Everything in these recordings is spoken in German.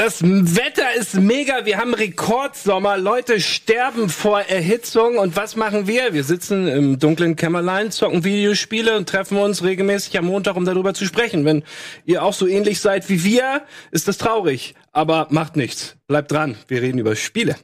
Das Wetter ist mega. Wir haben Rekordsommer. Leute sterben vor Erhitzung. Und was machen wir? Wir sitzen im dunklen Kämmerlein, zocken Videospiele und treffen uns regelmäßig am Montag, um darüber zu sprechen. Wenn ihr auch so ähnlich seid wie wir, ist das traurig. Aber macht nichts. Bleibt dran. Wir reden über Spiele.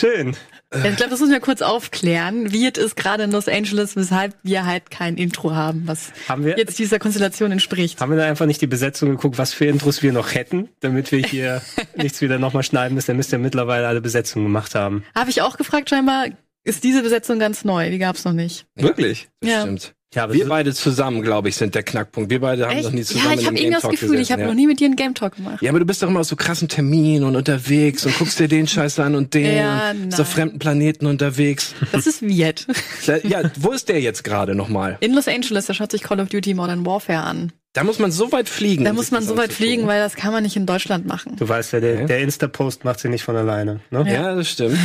Schön. Ich glaube, das müssen wir kurz aufklären. Wie es ist gerade in Los Angeles, weshalb wir halt kein Intro haben, was Haben wir- jetzt dieser Konstellation entspricht. Haben wir da einfach nicht die Besetzung geguckt, was für Intros wir noch hätten, damit wir hier nichts wieder nochmal schneiden müssen? Dann müsst ihr mittlerweile alle Besetzungen gemacht haben. Habe ich auch gefragt, scheinbar ist diese Besetzung ganz neu. Die gab's noch nicht. Wirklich? Das Ja. stimmt. Ja, aber Wir so- beide zusammen, glaube ich, sind der Knackpunkt. Wir beide haben Echt? noch nie zusammen Ja, ich einem irgendwie das Talk Gefühl, ich gesessen, habe ja. noch nie mit dir einen Game Talk gemacht. Ja, aber du bist doch immer auf so krassen Terminen und unterwegs und guckst dir den Scheiß an und den Ja, und bist auf fremden Planeten unterwegs. Das ist Viet. ja, wo ist der jetzt gerade nochmal? In Los Angeles, da schaut sich Call of Duty Modern Warfare an. Da muss man so weit fliegen. Da um muss man so weit fliegen, weil das kann man nicht in Deutschland machen. du weißt ja, der, der Insta-Post macht sie nicht von alleine. Ne? Ja, das stimmt.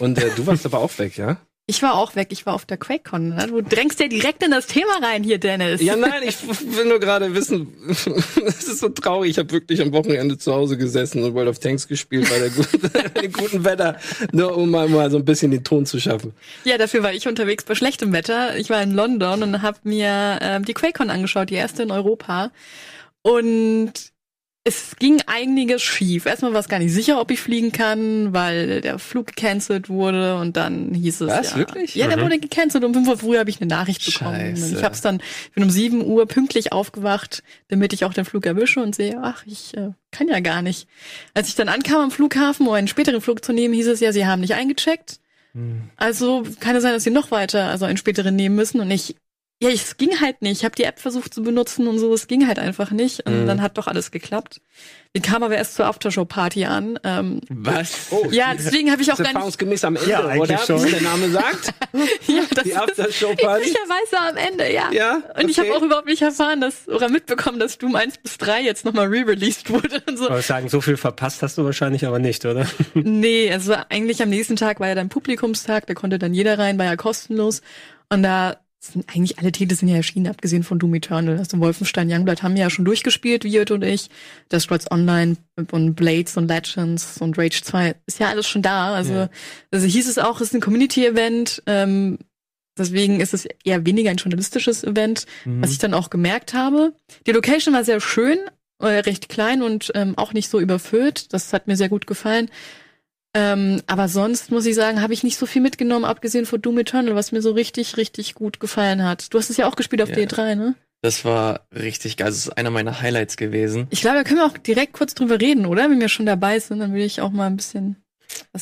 Und äh, du warst aber auch weg, ja? Ich war auch weg, ich war auf der QuakeCon. Ne? Du drängst ja direkt in das Thema rein hier, Dennis. Ja, nein, ich will nur gerade wissen, es ist so traurig. Ich habe wirklich am Wochenende zu Hause gesessen und World of Tanks gespielt bei der guten, dem guten Wetter, nur um mal, mal so ein bisschen den Ton zu schaffen. Ja, dafür war ich unterwegs bei schlechtem Wetter. Ich war in London und habe mir ähm, die QuakeCon angeschaut, die erste in Europa. Und es ging einiges schief. Erstmal war es gar nicht sicher, ob ich fliegen kann, weil der Flug gecancelt wurde und dann hieß es Was, ja. wirklich? Ja, der wurde gecancelt. Um 5 Uhr früh habe ich eine Nachricht bekommen. Scheiße. Und ich habe es dann, ich bin um 7 Uhr pünktlich aufgewacht, damit ich auch den Flug erwische und sehe, ach, ich äh, kann ja gar nicht. Als ich dann ankam am Flughafen, um einen späteren Flug zu nehmen, hieß es ja, sie haben nicht eingecheckt. Also kann es sein, dass sie noch weiter, also einen späteren nehmen müssen und ich, ja, ich- es ging halt nicht. Ich habe die App versucht zu benutzen und so, es ging halt einfach nicht. Und Mhm. dann hat doch alles geklappt. Die kam aber erst zur Aftershow-Party an. Ähm, Was? Oh, ja, deswegen habe ich auch gar nicht. erfahrungsgemäß am Ende, Ja, oder? schon. Wie der Name sagt. Ja, das Die Aftershow-Party. üblicherweise am Ende, ja. Ja, Und ich habe okay. auch überhaupt nicht erfahren, dass oder mitbekommen, dass Doom 1 bis 3 jetzt nochmal re-released wurde und so. Aber ich sagen, so viel verpasst hast du wahrscheinlich aber nicht, oder? Nee, also eigentlich am nächsten Tag war ja dann Publikumstag, da konnte dann jeder rein, war ja kostenlos. Und da sind eigentlich alle Titel sind ja erschienen, abgesehen von Doom Eternal. Also Wolfenstein Youngblood haben ja schon durchgespielt, Wirt und ich. Das Scrolls Online und Blades und Legends und Rage 2 ist ja alles schon da. Also, Ja. also hieß es auch, es ist ein Community-Event. Ähm, deswegen ist es eher weniger ein journalistisches Event, was ich dann auch gemerkt habe. Die Location war sehr schön, äh, recht klein und ähm, auch nicht so überfüllt. Das hat mir sehr gut gefallen. Ähm, aber sonst muss ich sagen, habe ich nicht so viel mitgenommen, abgesehen von Doom Eternal, was mir so richtig, richtig gut gefallen hat. Du hast es ja auch gespielt auf Ja. D3, ne? Das war richtig geil. Das ist einer meiner Highlights gewesen. Ich glaube, da können wir auch direkt kurz drüber reden, oder? Wenn wir schon dabei sind, dann will ich auch mal ein bisschen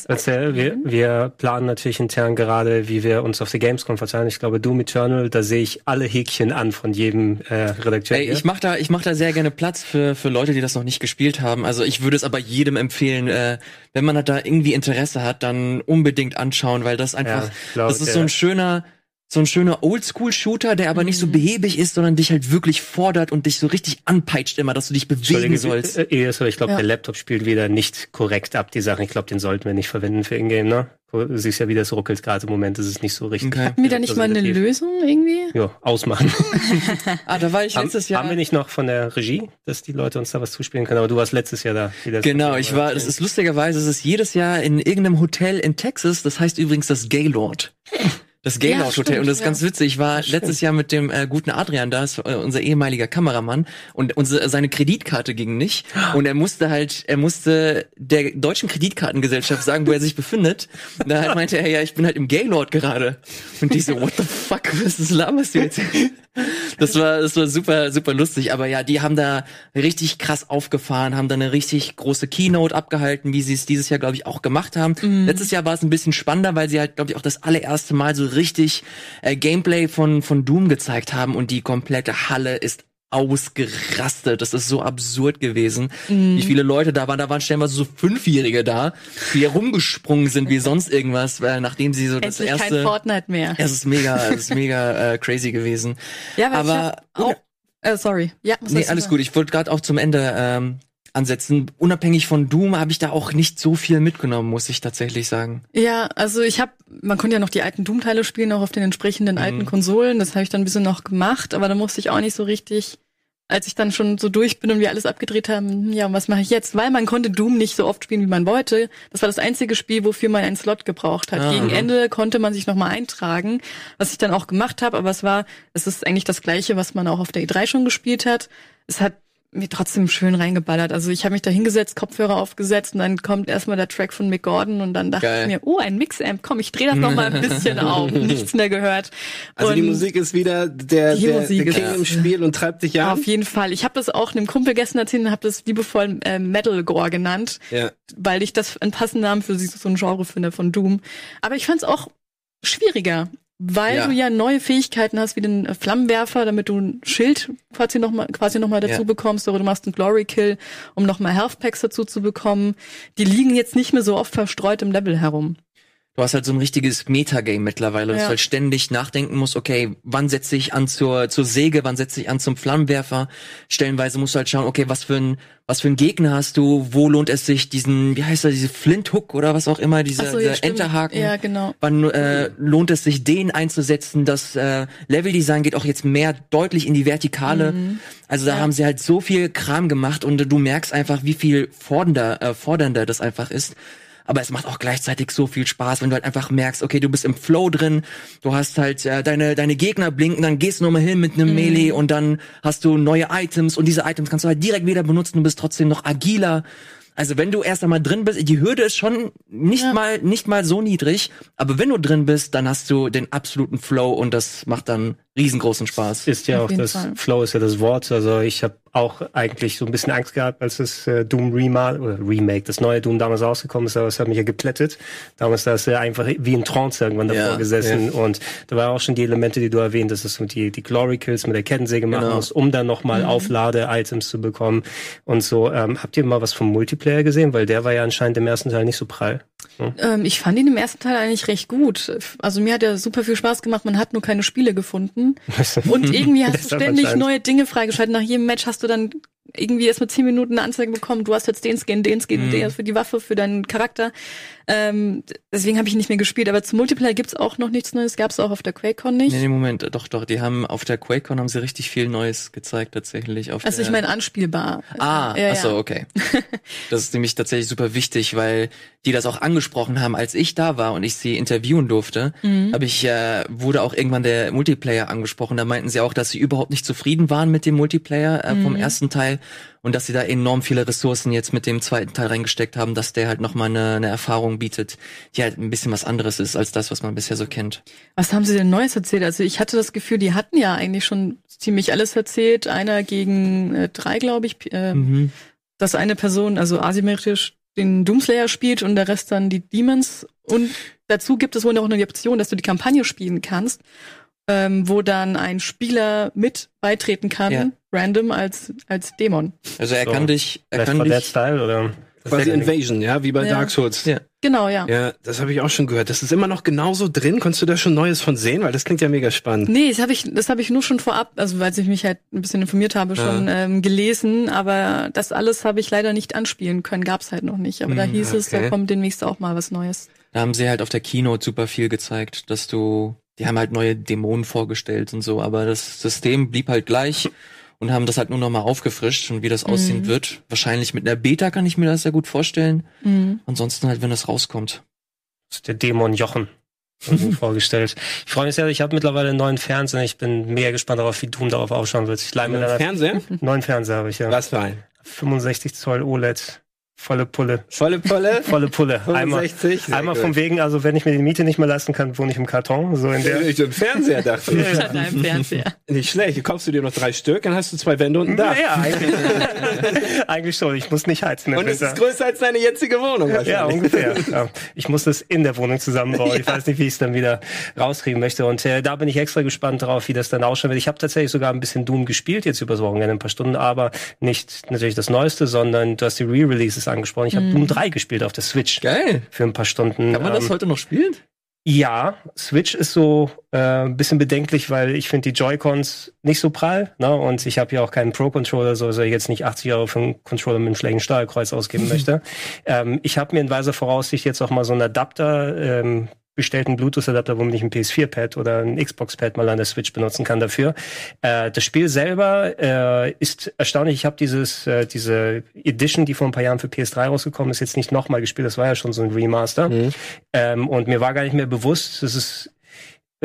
Erzähl, wir, wir planen natürlich intern gerade, wie wir uns auf die Gamescom verteilen. Ich glaube, Doom Eternal, da sehe ich alle Häkchen an von jedem äh, Redakteur. Ey, hier. ich mach da, ich mach da sehr gerne Platz für für Leute, die das noch nicht gespielt haben. Also ich würde es aber jedem empfehlen, äh, wenn man da irgendwie Interesse hat, dann unbedingt anschauen, weil das einfach, Ja, glaub, das ist der- so ein schöner, so ein schöner Oldschool-Shooter, der aber nicht so Mhm. behäbig ist, sondern dich halt wirklich fordert und dich so richtig anpeitscht immer, dass du dich bewegen sollst. äh, ich glaube, Ja. der Laptop spielt wieder nicht korrekt ab, die Sachen. Ich glaube, den sollten wir nicht verwenden für Ingame, ne? Du siehst ja, wie das ruckelt gerade im Moment. Das ist nicht so richtig. Okay. Hatten wir da nicht mal eine. Lösung irgendwie? Ja, ausmachen. Ah, da war ich letztes Jahr. haben wir nicht noch von der Regie, dass die Leute uns da was zuspielen können? Aber du warst letztes Jahr da. wie das- Genau, ich war, das ist lustigerweise, es ist jedes Jahr in irgendeinem Hotel in Texas, das heißt übrigens das Gaylord. Das Gaylord Hotel. stimmt, und das ist ja. ganz witzig. Ich war letztes Jahr mit dem äh, guten Adrian da, ist, äh, unser ehemaliger Kameramann, und unsere, seine Kreditkarte ging nicht. Und er musste halt, er musste der deutschen Kreditkartengesellschaft sagen, wo er sich befindet. Und da halt meinte er, ja, ich bin halt im Gaylord gerade. Und die so, what the fuck, was ist laberst du jetzt? Das war, das war super, super lustig. Aber ja, die haben da richtig krass aufgefahren, haben da eine richtig große Keynote abgehalten, wie sie es dieses Jahr, glaube ich, auch gemacht haben. Letztes Jahr war es ein bisschen spannender, weil sie halt, glaube ich, auch das allererste Mal so richtig äh, Gameplay von, von Doom gezeigt haben und die komplette Halle ist ausgerastet. Das ist so absurd gewesen. Wie viele Leute da waren, da waren stellenweise so Fünfjährige da, die rumgesprungen sind wie sonst irgendwas, weil nachdem sie so das Endlich kein erste. Fortnite mehr. Es ist mega, es ist mega äh, crazy gewesen. Ja, aber ich hab auch, äh, sorry. Ja, was Nee, alles gut. Ich wollte gerade auch zum Ende ähm, ansetzen. Unabhängig von Doom habe ich da auch nicht so viel mitgenommen, muss ich tatsächlich sagen. Ja, also ich habe, man konnte ja noch die alten Doom-Teile spielen, auch auf den entsprechenden alten Konsolen. Das habe ich dann ein bisschen noch gemacht, aber da musste ich auch nicht so richtig, als ich dann schon so durch bin und wir alles abgedreht haben, ja, und was mache ich jetzt? Weil man konnte Doom nicht so oft spielen, wie man wollte. Das war das einzige Spiel, wofür man einen Slot gebraucht hat. Ah, Gegen mhm. Ende konnte man sich nochmal eintragen, was ich dann auch gemacht habe, aber es war, es ist eigentlich das gleiche, was man auch auf der E3 schon gespielt hat. Es hat mir trotzdem schön reingeballert. Also ich habe mich da hingesetzt, Kopfhörer aufgesetzt und dann kommt erstmal der Track von Mick Gordon und dann dachte Geil. ich mir, oh, ein Mix-Amp, komm, ich drehe das noch mal ein bisschen auf. Nichts mehr gehört. Also die Und Musik ist wieder der, Die der, Musik der King ist- im Spiel und treibt dich an. Auf jeden Fall. Ich habe das auch einem Kumpel gestern erzählt und habe das liebevoll äh, Metalcore genannt, Ja. weil ich das einen passenden Namen für so ein Genre finde von Doom. Aber ich fand es auch schwieriger, weil Ja. du ja neue Fähigkeiten hast, wie den äh, Flammenwerfer, damit du ein Schild quasi nochmal quasi noch mal dazu Ja. bekommst, oder du machst einen Glory Kill, um nochmal Health Packs dazu zu bekommen. Die liegen jetzt nicht mehr so oft verstreut im Level herum. Du hast halt so ein richtiges Metagame mittlerweile, dass Ja. du halt ständig nachdenken musst, okay, wann setze ich an zur, zur Säge, wann setze ich an zum Flammenwerfer? Stellenweise musst du halt schauen, okay, was für ein, was für ein Gegner hast du, wo lohnt es sich, diesen, wie heißt er, diese Flinthook oder was auch immer, dieser, so, ja, dieser. Enterhaken. Ja, genau. Wann äh, lohnt es sich, den einzusetzen? Das äh, Leveldesign geht auch jetzt mehr deutlich in die Vertikale. Also da Ja. haben sie halt so viel Kram gemacht und äh, du merkst einfach, wie viel fordernder, äh, fordernder das einfach ist. Aber es macht auch gleichzeitig so viel Spaß, wenn du halt einfach merkst, okay, du bist im Flow drin, du hast halt äh, deine deine Gegner blinken, dann gehst du nochmal hin mit einem Melee und dann hast du neue Items und diese Items kannst du halt direkt wieder benutzen, du bist trotzdem noch agiler. Also wenn du erst einmal drin bist, die Hürde ist schon nicht Ja. mal nicht mal so niedrig, aber wenn du drin bist, dann hast du den absoluten Flow und das macht dann riesengroßen Spaß. Ist ja Auf auch das Fall. Flow ist ja das Wort. Also ich habe auch eigentlich so ein bisschen Angst gehabt, als das äh, Doom Remake oder Remake, das neue Doom damals rausgekommen ist, aber es hat mich ja geplättet. Damals da ist er einfach wie in Trance irgendwann davor Ja, gesessen und da waren auch schon die Elemente, die du erwähnt hast, dass du die, die Glory Kills mit der Kettensäge machen Genau. musst, um dann nochmal Auflade-Items zu bekommen und so. Ähm, habt ihr mal was vom Multiplayer gesehen? Weil der war ja anscheinend im ersten Teil nicht so prall. Ähm, ich fand ihn im ersten Teil eigentlich recht gut. Also mir hat er super viel Spaß gemacht. Man hat nur keine Spiele gefunden. Und irgendwie hast du ständig neue Dinge freigeschaltet. Nach jedem Match hast du dann irgendwie erst mit 10 Minuten eine Anzeige bekommen. Du hast jetzt den Skin, den Skin, den für die Waffe, für deinen Charakter. Ähm, deswegen habe ich nicht mehr gespielt. Aber zum Multiplayer gibt's auch noch nichts Neues. Gab's auch auf der QuakeCon nicht. Nee, nee, Moment, doch, doch, die haben auf der QuakeCon haben sie richtig viel Neues gezeigt tatsächlich. Auf Also ich meine anspielbar. Ah, ja, ach so, ja. okay. Das ist nämlich tatsächlich super wichtig, weil die das auch angesprochen haben, als ich da war und ich sie interviewen durfte, Mhm. habe ich äh, wurde auch irgendwann der Multiplayer angesprochen. Da meinten sie auch, dass sie überhaupt nicht zufrieden waren mit dem Multiplayer äh, Mhm. vom ersten Teil und dass sie da enorm viele Ressourcen jetzt mit dem zweiten Teil reingesteckt haben, dass der halt nochmal eine, eine Erfahrung bietet, die halt ein bisschen was anderes ist als das, was man bisher so kennt. Was haben sie denn Neues erzählt? Also ich hatte das Gefühl, die hatten ja eigentlich schon ziemlich alles erzählt. Einer gegen äh, drei, glaube ich. Äh, Mhm. dass eine Person, also asymmetrisch, den Doomslayer spielt und der Rest dann die Demons. Und dazu gibt es wohl noch eine Option, dass du die Kampagne spielen kannst, ähm, wo dann ein Spieler mit beitreten kann, Ja. random als, als Dämon. Also er So. kann dich, er Left kann 4 Dead dich, Style oder? Quasi ja- Invasion, ja, wie bei Ja. Dark Souls. Ja. Genau, ja. Ja, das habe ich auch schon gehört. Das ist immer noch genauso drin. Konntest du da schon Neues von sehen? Weil das klingt ja mega spannend. Nee, das habe ich, das habe ich nur schon vorab, also weil ich mich halt ein bisschen informiert habe, schon ähm, gelesen, aber das alles habe ich leider nicht anspielen können, gab's halt noch nicht. Aber da hieß es, da okay. kommt demnächst auch mal was Neues. Da haben sie halt auf der Keynote super viel gezeigt, dass du, die haben halt neue Dämonen vorgestellt und so, aber das System blieb halt gleich und haben das halt nur nochmal aufgefrischt und wie das aussehen wird. Wahrscheinlich mit einer Beta kann ich mir das sehr gut vorstellen. Mhm. Ansonsten halt, wenn das rauskommt. Das ist der Dämon Jochen vorgestellt. Ich freue mich sehr, ich habe mittlerweile einen neuen Fernseher. Ich bin mega gespannt darauf, wie Doom darauf ausschauen wird. Ich leih mir dann Fernseher? einen neuen Fernseher habe ich ja. Was für ein? 65 Zoll OLED. Volle Pulle. Volle Pulle? Volle Pulle. Einmal, 65? Sehr einmal gut. vom wegen, also wenn ich mir die Miete nicht mehr leisten kann, wohne ich im Karton. So in der. Ich im Fernseher dachte ich. Einem Fernseher. Nicht schlecht. Hier kaufst du dir noch drei Stück, dann hast du zwei Wände und ein Dach. Ja, eigentlich, eigentlich schon. Ich muss nicht heizen. Und es ist größer als deine jetzige Wohnung Ja, ungefähr. Ja. Ich muss das in der Wohnung zusammenbauen. Ich weiß nicht, wie ich es dann wieder rauskriegen möchte. Und äh, da bin ich extra gespannt drauf, wie das dann ausschauen wird. Ich habe tatsächlich sogar ein bisschen Doom gespielt jetzt übers Wochenende, ein paar Stunden, aber nicht natürlich das Neueste, sondern du hast die Re-Releases angesprochen. Ich habe Doom 3 gespielt auf der Switch Geil. für ein paar Stunden. Kann man das Ähm, heute noch spielen? ja, Switch ist so äh, ein bisschen bedenklich, weil ich finde die Joy-Cons nicht so prall. Ne? Und ich habe ja auch keinen Pro-Controller, so dass ich jetzt nicht 80 Euro für einen Controller mit einem schlechten Steuerkreuz ausgeben möchte. Ähm, ich habe mir in weiser Voraussicht jetzt auch mal so einen Adapter ähm, bestellt, einen Bluetooth-Adapter, womit ich ein PS4-Pad oder ein Xbox-Pad mal an der Switch benutzen kann dafür. Äh, das Spiel selber äh, ist erstaunlich. Ich habe dieses äh, diese Edition, die vor ein paar Jahren für PS3 rausgekommen ist, jetzt nicht nochmal gespielt. Das war ja schon so ein Remaster. Ähm, und mir war gar nicht mehr bewusst, dass es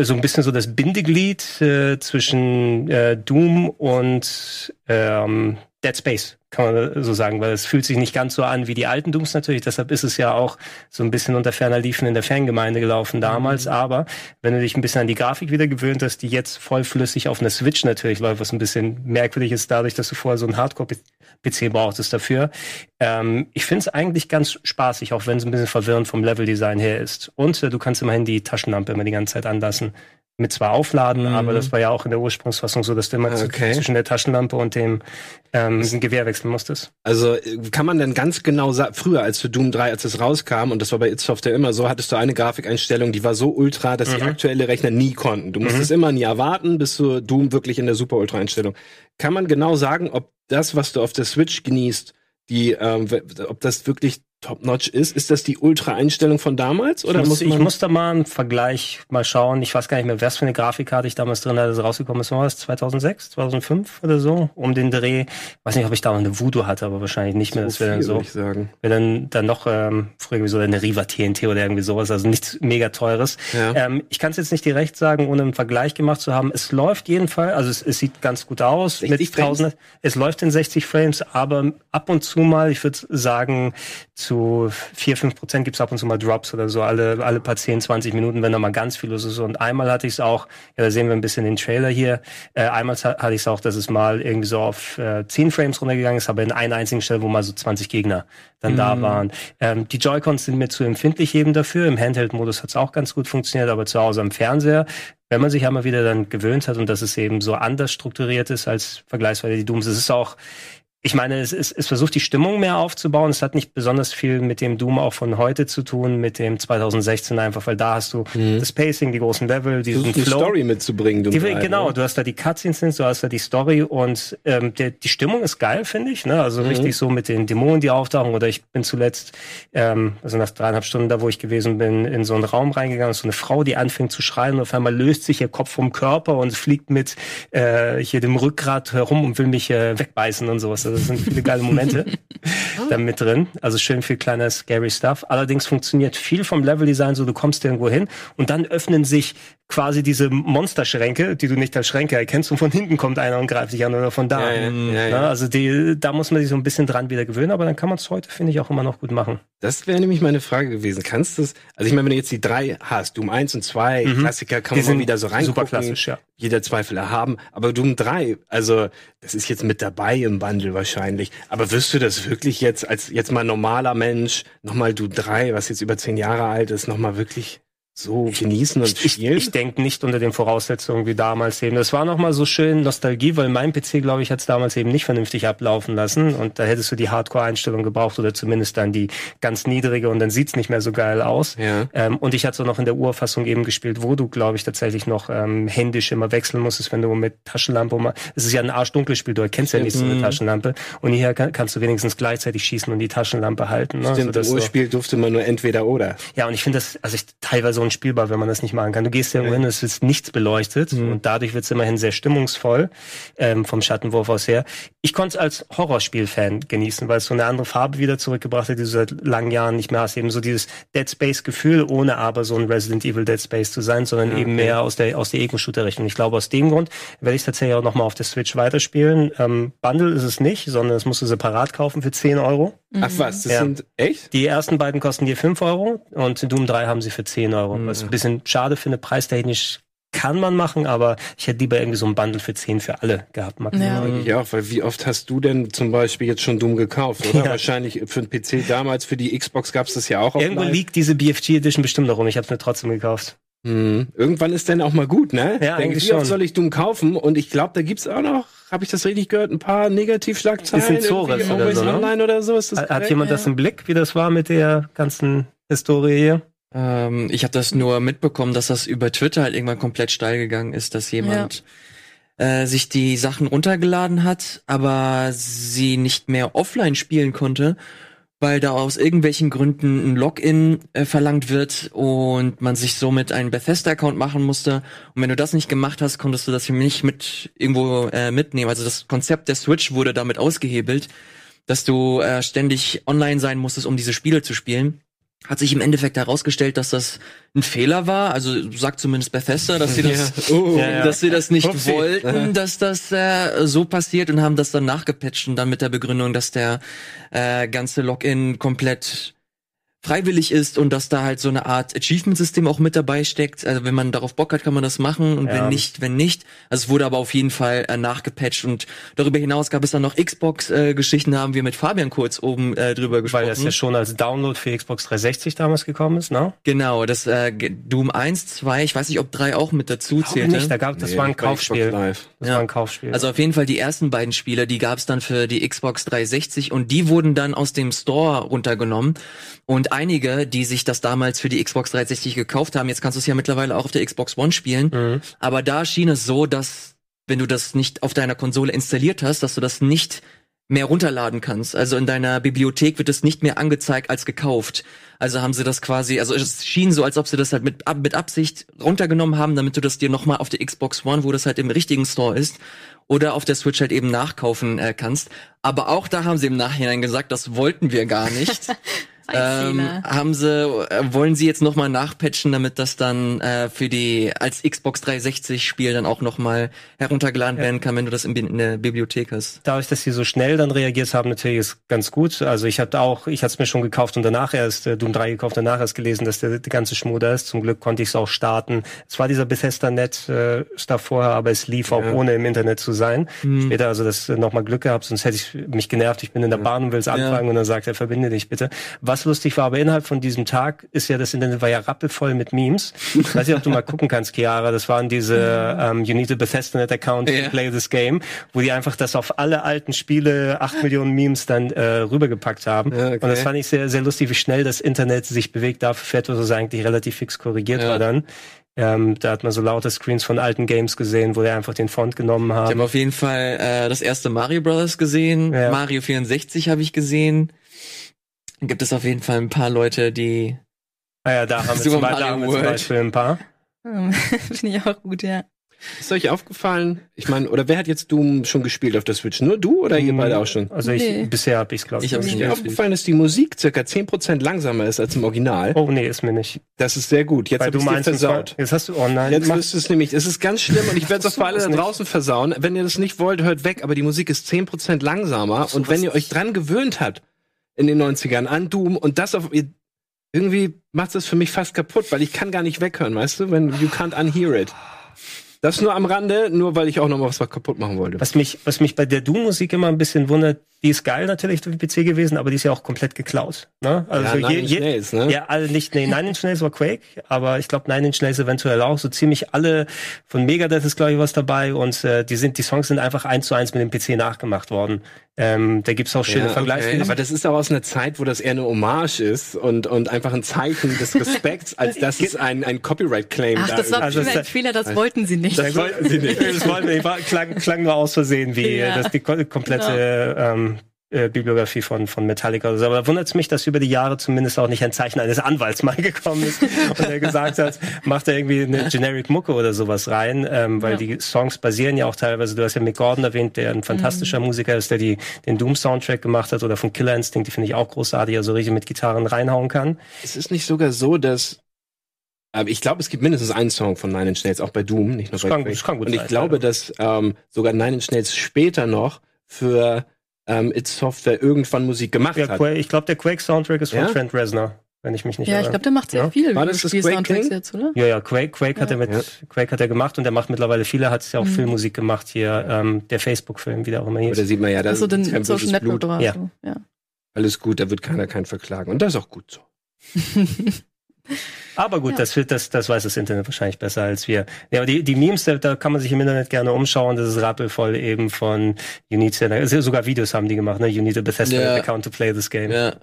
so ein bisschen so das Bindeglied äh, zwischen äh, Doom und ähm, Dead Space, kann man so sagen, weil es fühlt sich nicht ganz so an wie die alten Dooms natürlich. Deshalb ist es ja auch so ein bisschen unter ferner Liefen in der Fangemeinde gelaufen damals. Aber wenn du dich ein bisschen an die Grafik wieder gewöhnt hast, die jetzt vollflüssig auf einer Switch natürlich läuft, was ein bisschen merkwürdig ist, dadurch, dass du vorher so einen Hardcore-PC brauchtest dafür. Ähm, ich finde es eigentlich ganz spaßig, auch wenn es ein bisschen verwirrend vom Leveldesign her ist. Und äh, du kannst immerhin die Taschenlampe immer die ganze Zeit anlassen. Mit zwar aufladen, aber das war ja auch in der Ursprungsfassung so, dass du immer okay. zwischen der Taschenlampe und dem ähm, Gewehr wechseln musstest. Also äh, kann man dann ganz genau sagen, früher als für Doom 3, als es rauskam, und das war bei It Software immer so, hattest du eine Grafikeinstellung, die war so ultra, dass die aktuelle Rechner nie konnten. Du musstest immer ein Jahr warten, bis du Doom wirklich in der super ultra Einstellung. Kann man genau sagen, ob das, was du auf der Switch genießt, die, ähm, ob das wirklich top-notch ist? Ist das die Ultra-Einstellung von damals? Oder ich, muss, muss ich man muss da mal einen Vergleich mal schauen. Ich weiß gar nicht mehr, was für eine Grafikkarte ich damals drin hatte, das rausgekommen ist. War das 2006, 2005 oder so? Um den Dreh. Weiß nicht, ob ich da noch eine Voodoo hatte, aber wahrscheinlich nicht mehr. Das wäre dann so. ich sagen. Wäre dann, dann noch ähm, früher irgendwie so eine Riva TNT oder irgendwie sowas, also nichts mega teures. Ja. Ähm, ich kann es jetzt nicht direkt sagen, ohne einen Vergleich gemacht zu haben. Es läuft jedenfalls, also es, es sieht ganz gut aus. 60 Frames? 1000, es läuft in 60 Frames, aber ab und zu mal, ich würde sagen, zu 4, 5 Prozent gibt es ab und zu mal Drops oder so, alle, alle paar 10, 20 Minuten, wenn da mal ganz viel los ist. Und einmal hatte ich es auch, ja, da sehen wir ein bisschen den Trailer hier, äh, einmal ha- hatte ich es auch, dass es mal irgendwie so auf äh, 10 Frames runtergegangen ist, aber in einer einzigen Stelle, wo mal so 20 Gegner dann da waren. Ähm, die Joy-Cons sind mir zu empfindlich eben dafür. Im Handheld-Modus hat es auch ganz gut funktioniert, aber zu Hause am Fernseher, wenn man sich einmal wieder dann gewöhnt hat und dass es eben so anders strukturiert ist als vergleichsweise die Dooms, es ist auch ich meine, es, es, es versucht die Stimmung mehr aufzubauen. Es hat nicht besonders viel mit dem Doom auch von heute zu tun, mit dem 2016 einfach, weil da hast du das Pacing, die großen Level, diesen eine Flow. Story mitzubringen? Die, 3, genau, ne? du hast da die Cutscenes, du hast da die Story und ähm, der, die Stimmung ist geil, finde ich. Ne? Also richtig so mit den Dämonen, die auftauchen. Oder ich bin zuletzt, ähm, also nach dreieinhalb Stunden da, wo ich gewesen bin, in so einen Raum reingegangen. So eine Frau, die anfängt zu schreien und auf einmal löst sich ihr Kopf vom Körper und fliegt mit äh, hier dem Rückgrat herum und will mich äh, wegbeißen und sowas. Also das sind viele geile Momente da mit drin. Also schön viel kleiner scary Stuff. Allerdings funktioniert viel vom Leveldesign so, du kommst irgendwo hin und dann öffnen sich quasi diese Monsterschränke, die du nicht als Schränke erkennst und von hinten kommt einer und greift dich an oder von da. Ja, ja, ja, ja. Na, also die, da muss man sich so ein bisschen dran wieder gewöhnen, aber dann kann man es heute, finde ich, auch immer noch gut machen. Das wäre nämlich meine Frage gewesen. Kannst du es, also ich meine, wenn du jetzt die drei hast, Doom 1 und 2, Klassiker, kann Mhm. Die man wieder so reingucken. super klassisch, ja. Jeder Zweifel erhaben. Aber Doom 3, also das ist jetzt mit dabei im Bundle wahrscheinlich. Aber wirst du das wirklich jetzt als jetzt mal normaler Mensch, nochmal Doom 3, was jetzt über zehn Jahre alt ist, nochmal wirklich so genießen und Ich, ich, spielen? ich denke nicht unter den Voraussetzungen wie damals eben. Das war noch mal so schön Nostalgie, weil mein PC, glaube ich, hat es damals eben nicht vernünftig ablaufen lassen und da hättest du die Hardcore-Einstellung gebraucht oder zumindest dann die ganz niedrige und dann sieht's nicht mehr so geil aus. Ja. Ähm, und ich hatte so noch in der Urfassung eben gespielt, wo du, glaube ich, tatsächlich noch ähm, händisch immer wechseln musstest, wenn du mit Taschenlampe um, es ist ja ein arschdunkles Spiel, du erkennst ja nicht so eine Taschenlampe und hier kann, kannst du wenigstens gleichzeitig schießen und die Taschenlampe halten. Ne? Stimmt, im sodass du- Urspiel durfte man nur entweder oder. ja, und ich finde das, also ich teilweise ohne unspielbar, wenn man das nicht machen kann. Du gehst ja irgendwo hin, es ist nichts beleuchtet Mhm. und dadurch wird es immerhin sehr stimmungsvoll ähm, vom Schattenwurf aus her. Ich konnte es als Horrorspiel-Fan genießen, weil es so eine andere Farbe wieder zurückgebracht hat, die du seit langen Jahren nicht mehr hast. Eben so dieses Dead Space-Gefühl, ohne aber so ein Resident Evil Dead Space zu sein, sondern eben mehr aus der aus der Ego-Shooter-Richtung. Ich glaube, aus dem Grund werde ich tatsächlich auch nochmal auf der Switch weiterspielen. Ähm, Bundle ist es nicht, sondern es musst du separat kaufen für 10 Euro. Ach was, das Ja. sind echt? Die ersten beiden kosten dir 5 Euro und Doom 3 haben sie für 10 Euro. Mhm. Was ich ein bisschen schade finde, preistechnisch kann man machen, aber ich hätte lieber irgendwie so ein Bundle für 10 für alle gehabt. Ja. Ja, auch, weil wie oft hast du denn zum Beispiel jetzt schon Doom gekauft, oder? Ja. Wahrscheinlich für den PC damals, für die Xbox gab's das ja auch Irgendwo Live. liegt diese BFG Edition bestimmt noch rum. Ich habe es mir trotzdem gekauft. Hm. Irgendwann ist dann auch mal gut, ne? Ja, Denk, eigentlich wie oft schon. soll ich Doom kaufen? Und ich glaube, da gibt's auch noch, habe ich das richtig gehört, ein paar Negativschlagzeilen. Ist ein Zores oder so, ne? Online oder so. Ist das Hat korrekt? jemand das im Blick, wie das war mit der ganzen Historie hier? Ähm, ich habe das nur mitbekommen, dass das über Twitter halt irgendwann komplett steil gegangen ist, dass jemand äh, sich die Sachen runtergeladen hat, aber sie nicht mehr offline spielen konnte, weil da aus irgendwelchen Gründen ein Login äh, verlangt wird und man sich somit einen Bethesda-Account machen musste. Und wenn du das nicht gemacht hast, konntest du das nicht mit irgendwo äh, mitnehmen. Also das Konzept der Switch wurde damit ausgehebelt, dass du äh, ständig online sein musstest, um diese Spiele zu spielen. Hat sich im Endeffekt herausgestellt, dass das ein Fehler war. Also sagt zumindest Bethesda, dass sie das, Ja. Oh. Ja, ja. dass sie das nicht Upsi. wollten, dass das äh, so passiert und haben das dann nachgepatcht und dann mit der Begründung, dass der äh, ganze Login komplett freiwillig ist und dass da halt so eine Art Achievement-System auch mit dabei steckt. Also wenn man darauf Bock hat, kann man das machen und Ja. wenn nicht, wenn nicht. Also es wurde aber auf jeden Fall äh, nachgepatcht und darüber hinaus gab es dann noch Xbox-Geschichten, da haben wir mit Fabian kurz oben äh, drüber gesprochen. Weil das ja schon als Download für Xbox 360 damals gekommen ist, ne? Genau, das äh, Doom 1, 2, ich weiß nicht, ob 3 auch mit dazu zählte. nicht, da gab, das Nee, war ein Kaufspiel. Das Ja. war ein Kaufspiel. Also auf jeden Fall die ersten beiden Spiele, die gab es dann für die Xbox 360 und die wurden dann aus dem Store runtergenommen. Und einige, die sich das damals für die Xbox 360 gekauft haben, jetzt kannst du es ja mittlerweile auch auf der Xbox One spielen, Mhm. aber da schien es so, dass wenn du das nicht auf deiner Konsole installiert hast, dass du das nicht mehr runterladen kannst. Also in deiner Bibliothek wird es nicht mehr angezeigt als gekauft. Also haben sie das quasi, also es schien so, als ob sie das halt mit, mit Absicht runtergenommen haben, damit du das dir nochmal auf der Xbox One, wo das halt im richtigen Store ist, oder auf der Switch halt eben nachkaufen äh, kannst. Aber auch da haben sie im Nachhinein gesagt, das wollten wir gar nicht. Ähm, haben sie, äh, wollen sie jetzt nochmal nachpatchen, damit das dann äh, für die als Xbox 360 Spiel dann auch nochmal heruntergeladen werden kann, wenn du das in, in der Bibliothek hast. dadurch, dass sie so schnell dann reagiert haben, natürlich ist ganz gut. Also ich hatte auch, ich hatte es mir schon gekauft und danach erst äh, Doom 3 gekauft, danach erst gelesen, dass der, der ganze Schmuh da ist. Zum Glück konnte ich es auch starten. Es war dieser Bethesda-Net äh, Stuff vorher, aber es lief auch Ja. ohne im Internet zu sein. Hm. Später also das äh, nochmal Glück gehabt, sonst hätte ich mich genervt. Ich bin in der Bahn und will es anfangen und dann sagt er, verbinde dich bitte. Was lustig war, aber innerhalb von diesem Tag ist ja das Internet war ja rappelvoll mit Memes. Ich weiß nicht, ob du mal gucken kannst, Chiara. Das waren diese ähm, You need a Bethesda-Net Account to play this game, wo die einfach das auf alle alten Spiele, acht Millionen Memes dann äh, rübergepackt haben. Ja, okay. Und das fand ich sehr, sehr lustig, wie schnell das Internet sich bewegt. Dafür für etwas, was eigentlich relativ fix korrigiert Ja. war dann. Ähm, da hat man so lauter Screens von alten Games gesehen, wo die einfach den Font genommen Ich haben. habe auf jeden Fall äh, das erste Mario Brothers gesehen, Ja. Mario 64 habe ich gesehen. Dann gibt es auf jeden Fall ein paar Leute, die Ah ja, da haben wir, Super zum, Be- da Mario haben wir zum World. Beispiel ein paar. Hm, Finde ich auch gut, ja. Ist euch aufgefallen? Ich meine, oder wer hat jetzt Doom schon gespielt auf der Switch? Nur du oder ihr Mhm. beide auch schon? Also ich, Nee. bisher habe ich es, glaube Ich Ist nicht mir aufgefallen, dass die Musik circa 10% langsamer ist als im Original. Oh nee, ist mir nicht. Das ist sehr gut. Jetzt Weil hab du ich's dir meinst, es war- versaut. jetzt hast du online Jetzt gemacht. wirst du es nämlich, es ist ganz schlimm und ich werde es auch für alle da draußen versauen. Wenn ihr das nicht wollt, hört weg, aber die Musik ist 10% langsamer und wenn ihr euch dran gewöhnt habt in den 90ern an Doom und das auf irgendwie macht es für mich fast kaputt, weil ich kann gar nicht weghören, weißt du, wenn you can't unhear it. Das nur am Rande, nur weil ich auch noch mal was kaputt machen wollte. Was mich, was mich bei der Doom-Musik immer ein bisschen wundert, die ist geil natürlich für den PC gewesen, aber die ist ja auch komplett geklaut. Ne? Also ja, Nine Inch Nails, ne? Ja, alle nicht, nee, Nine Inch Nails war Quake, aber ich glaube Nine Inch Nails eventuell auch. So ziemlich alle von Megadeth ist glaube ich was dabei und äh, die sind, die Songs sind einfach eins zu eins mit dem PC nachgemacht worden. Ähm, da gibt's auch schöne Ja, Vergleichsvideos. Aber das ist auch aus einer Zeit, wo das eher eine Hommage ist und, und einfach ein Zeichen des Respekts, als dass es ein, ein Copyright-Claim Ach, da das war ist. Also ein Fehler, das wollten sie nicht. Das wollten sie nicht. das wollten war, klang, klang nur aus Versehen, wie Ja. das die ko- komplette ähm, äh, Bibliografie von, von Metallica oder so. Aber da wundert es mich, dass über die Jahre zumindest auch nicht ein Zeichen eines Anwalts mal gekommen ist und er gesagt hat, macht da irgendwie eine Generic Mucke oder sowas rein, ähm, weil Ja. die Songs basieren ja auch teilweise, du hast ja Mick Gordon erwähnt, der ein fantastischer Musiker ist, der die, den Doom-Soundtrack gemacht hat oder von Killer Instinct, die finde ich auch großartig, also richtig mit Gitarren reinhauen kann. Es ist nicht sogar so, dass. Aber ich glaube, es gibt mindestens einen Song von Nine Inch Nails, auch bei Doom, nicht nur Das bei kann- Quake. das kann gut Und ich sein, glaube, ja. dass ähm, sogar Nine Inch Nails später noch für ähm, It Software irgendwann Musik gemacht Ja, hat. Quake, ich glaube, der Quake-Soundtrack ist von Ja? Trent Reznor, wenn ich mich nicht Ja, ich irre. glaube, der macht sehr Ja. viel War das das Quake-Ding? jetzt, oder? Ja, ja, Quake, Quake hat Ja. er mit, Ja. Quake hat er gemacht und er macht mittlerweile viele, hat ja auch Mhm. Filmmusik gemacht hier, ähm, der Facebook-Film, wie der auch immer hieß. sieht man ja, da Also ist den kein Social Network Blut. oder Ja. so. Ja. Alles gut, da wird keiner keinen verklagen. Und das ist auch gut so. Aber gut, Ja. das, wird, das, das weiß das Internet wahrscheinlich besser als wir. Ja, aber die, die Memes, da, da kann man sich im Internet gerne umschauen. Das ist rappelvoll eben von You need to, also sogar Videos haben die gemacht, ne? You need a Bethesda Ja. account to play this game. Ja.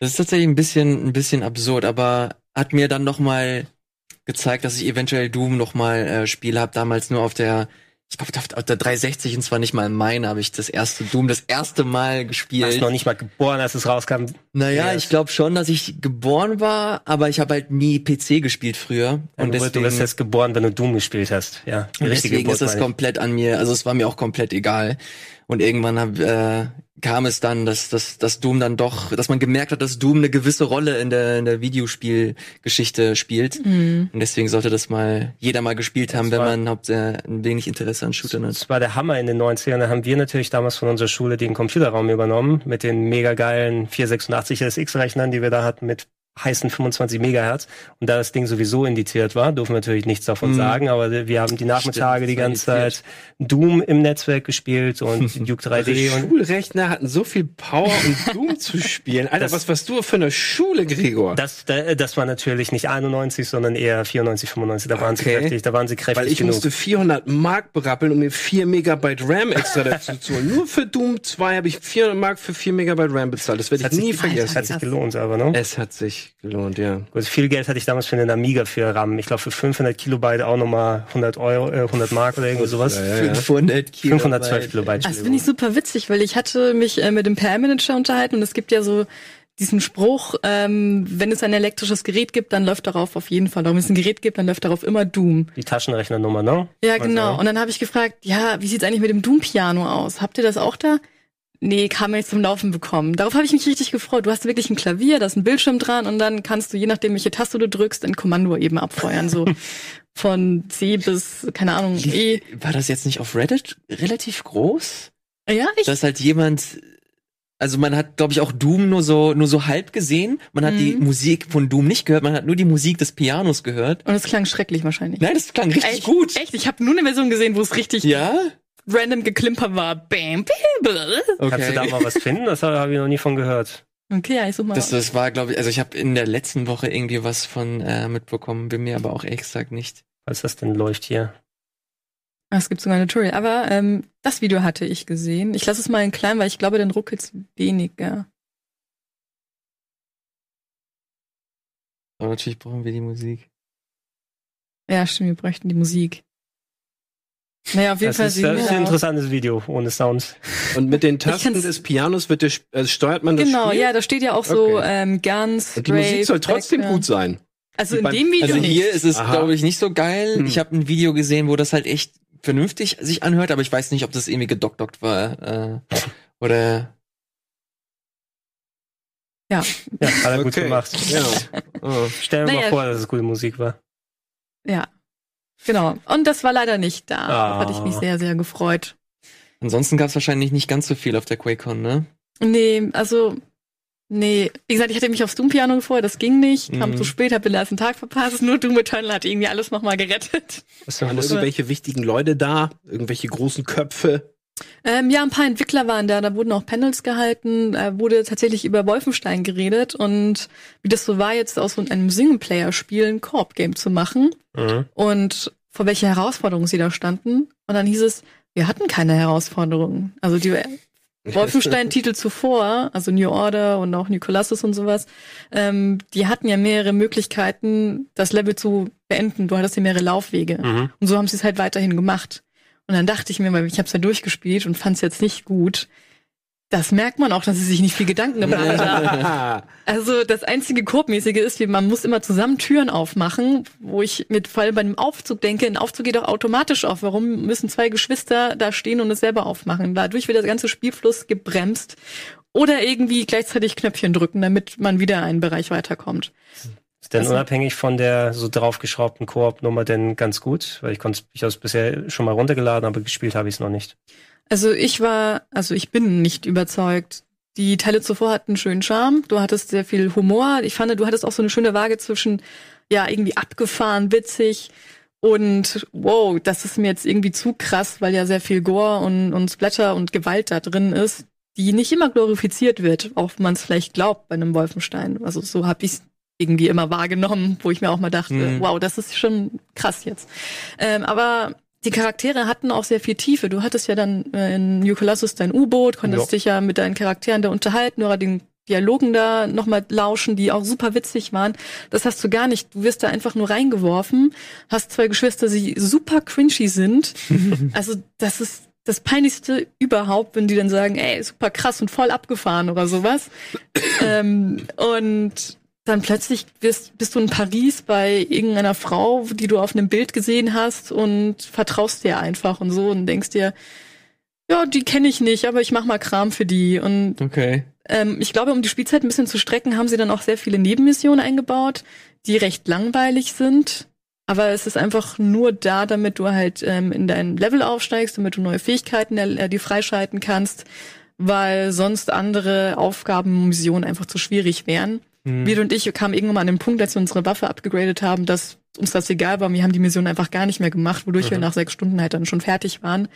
Das ist tatsächlich ein bisschen, ein bisschen absurd, aber hat mir dann noch mal gezeigt, dass ich eventuell Doom noch mal äh, spiele. Hab damals nur auf der, ich glaube auf der 360 und zwar nicht mal in meine, habe ich das erste Doom das erste Mal Du warst gespielt. noch nicht mal geboren, als es rauskam. Naja, Ja. ich glaube schon, dass ich geboren war, aber ich habe halt nie PC gespielt früher Und du, deswegen, du wirst jetzt geboren, wenn du Doom gespielt hast. Ja, und deswegen ist Geburt, es meine ich. komplett an mir. Also es war mir auch komplett egal. Und irgendwann hab, äh, kam es dann, dass, dass, dass Doom dann doch, dass man gemerkt hat, dass Doom eine gewisse Rolle in der, in der Videospielgeschichte spielt. Mhm. Und deswegen sollte das mal jeder mal gespielt haben, Das wenn war- man haupt, äh, ein wenig Interesse an Shootern hat. Das war der Hammer in den 90ern. Da haben wir natürlich damals von unserer Schule den Computerraum übernommen mit den mega geilen 486 SX-Rechnern, die wir da hatten mit heißen 25 Megahertz. Und da das Ding sowieso indiziert war, dürfen wir natürlich nichts davon Mhm. sagen, aber wir haben die Nachmittage Stimmt, die ganze Zeit Doom im Netzwerk gespielt und Duke 3D Eure und Schulrechner hatten so viel Power, um Doom zu spielen. Alter, Das- was warst du für eine Schule, Gregor? das, da- das war natürlich nicht 91, sondern eher 94, 95. Da waren sie Okay. kräftig, da waren sie kräftig Weil ich genug. musste 400 Mark berappeln, um mir 4 Megabyte RAM extra dazu zu holen. Nur für Doom 2 habe ich 400 Mark für 4 Megabyte RAM bezahlt. Das werde ich nie sich- vergessen. hat sich gelohnt, aber ne? Es hat sich gelohnt, ja. Gut, viel Geld hatte ich damals für einen Amiga für RAM. Ich glaube für 500 Kilobyte auch nochmal 100 Euro, äh, 100 Mark oder irgendwie sowas. Ja, ja, ja. 500 Kilobyte. 512 Kilobyte. Das finde ich super witzig, weil ich hatte mich äh, mit dem PR-Manager unterhalten und es gibt ja so diesen Spruch, ähm, wenn es ein elektrisches Gerät gibt, dann läuft darauf auf jeden Fall, wenn es ein Gerät gibt, dann läuft darauf immer Doom. Die Taschenrechnernummer, ne? Ja, Also- genau. Und dann habe ich gefragt, ja, wie sieht's eigentlich mit dem Doom-Piano aus? Habt ihr das auch da? Nee, kann man nicht zum Laufen bekommen. Darauf habe ich mich richtig gefreut. Du hast wirklich ein Klavier, da ist ein Bildschirm dran und dann kannst du, je nachdem, welche Taste du drückst, ein Kommando eben abfeuern. So von C bis, keine Ahnung, E. War das jetzt nicht auf Reddit relativ groß? Ja, ich. Dass halt jemand, also man hat, glaube ich, auch Doom nur so, nur so halb gesehen. Man hat die Mhm. Musik von Doom nicht gehört, man hat nur die Musik des Pianos gehört. und es klang schrecklich wahrscheinlich. Nein, das klang richtig Echt? gut. Echt? Ich habe nur eine Version gesehen, wo es richtig Ja? Random geklimper war. Bam, bam, bam. Kannst du da mal was finden? Das habe hab ich noch nie von gehört. Okay, ja, ich such mal. Das, das war, glaube ich, also ich habe in der letzten Woche irgendwie was von äh, mitbekommen, bin mir aber auch ehrlich gesagt nicht. Falls das denn läuft hier. Ah, es gibt sogar ein Tutorial. Aber ähm, das Video hatte ich gesehen. Ich lasse es mal in klein, weil ich glaube, dann ruckelt's weniger. Aber natürlich brauchen wir die Musik. Ja, stimmt, wir bräuchten die Musik. Naja, auf jeden Das Fall ist, das ist ein interessantes Video ohne Sound. Und mit den Tasten des Pianos wird der, äh, steuert man das Genau, Spiel? ja, da steht ja auch so Okay. ähm, Guns, Und die Musik soll trotzdem Background. gut sein. Also in dem Video Also nicht. hier ist es, glaube ich, nicht so geil. Hm. Ich habe ein Video gesehen, wo das halt echt vernünftig sich anhört, aber ich weiß nicht, ob das irgendwie gedoktockt war. Äh, oder Ja, Ja, hat er gut Okay. gemacht. Ja. Oh. Stell dir mal Naja. vor, dass es gute Musik war. ja. Genau. Und das war leider nicht da. Da hatte ich mich Ah. sehr, sehr gefreut. ansonsten gab es wahrscheinlich nicht ganz so viel auf der QuakeCon, ne? Nee, also, nee. Wie gesagt, ich hatte mich aufs Doom-Piano gefreut, das ging nicht. Kam Mhm. zu spät, hab den ersten Tag verpasst. Nur Doom Eternal hat irgendwie alles nochmal gerettet. Was Waren was- irgendwelche wichtigen Leute da? Irgendwelche großen Köpfe? Ähm, ja, ein paar Entwickler waren da, da wurden auch Panels gehalten, da wurde tatsächlich über Wolfenstein geredet und wie das so war, jetzt aus so einem Singleplayer-Spiel ein Koop-Game zu machen Mhm. und vor welche Herausforderungen sie da standen. Und dann hieß es, wir hatten keine Herausforderungen. Also die Wolfenstein-Titel zuvor, also New Order und auch New Colossus und sowas, ähm, die hatten ja mehrere Möglichkeiten, das Level zu beenden. Du hattest ja mehrere Laufwege. Mhm. Und so haben sie es halt weiterhin gemacht. Und dann dachte ich mir, weil ich habe es ja durchgespielt und fand es jetzt nicht gut. das merkt man auch, dass sie sich nicht viel Gedanken gemacht haben. Also das einzige Korbmäßige ist, wie man muss immer zusammen Türen aufmachen, wo ich mit vor allem bei einem Aufzug denke, ein Aufzug geht doch automatisch auf. Warum müssen zwei Geschwister da stehen und es selber aufmachen? Dadurch wird der ganze Spielfluss gebremst. Oder irgendwie gleichzeitig Knöpfchen drücken, damit man wieder einen Bereich weiterkommt. Ist denn Also- unabhängig von der so draufgeschraubten Koop-Nummer denn ganz gut? Weil ich konnte es durchaus bisher schon mal runtergeladen, aber gespielt habe ich es noch nicht. Also ich war, also ich bin nicht überzeugt. Die Teile zuvor hatten einen schönen Charme. Du hattest sehr viel Humor. Ich fand, du hattest auch so eine schöne Waage zwischen, ja, irgendwie abgefahren, witzig und wow, das ist mir jetzt irgendwie zu krass, weil ja sehr viel Gore und, und Splatter und Gewalt da drin ist, die nicht immer glorifiziert wird, auch wenn man es vielleicht glaubt bei einem Wolfenstein. Also so habe ich es irgendwie immer wahrgenommen, wo ich mir auch mal dachte, Mhm. wow, das ist schon krass jetzt. Ähm, aber die Charaktere hatten auch sehr viel Tiefe. Du hattest ja dann äh, in New Colossus dein U-Boot, konntest Ja. dich ja mit deinen Charakteren da unterhalten oder den Dialogen da nochmal lauschen, die auch super witzig waren. Das hast du gar nicht. Du wirst da einfach nur reingeworfen, hast zwei Geschwister, die super cringy sind. also das ist das peinlichste überhaupt, wenn die dann sagen, ey, super krass und voll abgefahren oder sowas. ähm, und dann plötzlich bist, bist du in Paris bei irgendeiner Frau, die du auf einem Bild gesehen hast und vertraust dir einfach und so und denkst dir, ja, die kenne ich nicht, aber ich mach mal Kram für die. Und Okay. ähm, ich glaube, um die Spielzeit ein bisschen zu strecken, haben sie dann auch sehr viele Nebenmissionen eingebaut, die recht langweilig sind. Aber es ist einfach nur da, damit du halt ähm, in dein Level aufsteigst, damit du neue Fähigkeiten äh, die freischalten kannst, weil sonst andere Aufgaben, Missionen einfach zu schwierig wären. Hm. Wir und ich kamen irgendwann mal an den Punkt, als wir unsere Waffe abgegradet haben, dass uns das egal war. Wir haben die Mission einfach gar nicht mehr gemacht, wodurch wir nach sechs Stunden halt dann schon fertig waren.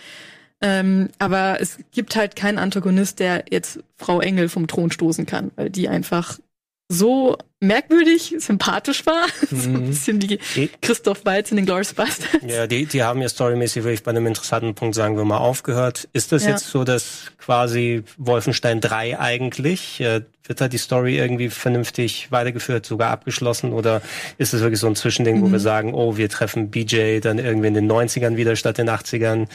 Ähm, aber es gibt halt keinen Antagonist, der jetzt Frau Engel vom Thron stoßen kann, weil die einfach so merkwürdig, sympathisch war. so ein Mhm. bisschen wie Die, Christoph Waltz in den Glorious Bastards. ja, die, die haben ja storymäßig wirklich bei einem interessanten Punkt, sagen wir mal, aufgehört. Ist das Ja. jetzt so, dass quasi Wolfenstein 3 eigentlich, äh, wird da die Story irgendwie vernünftig weitergeführt, sogar abgeschlossen? Oder ist es wirklich so ein Zwischending, wo Mhm. wir sagen, oh, wir treffen BJ dann irgendwie in den 90ern wieder statt den 80ern?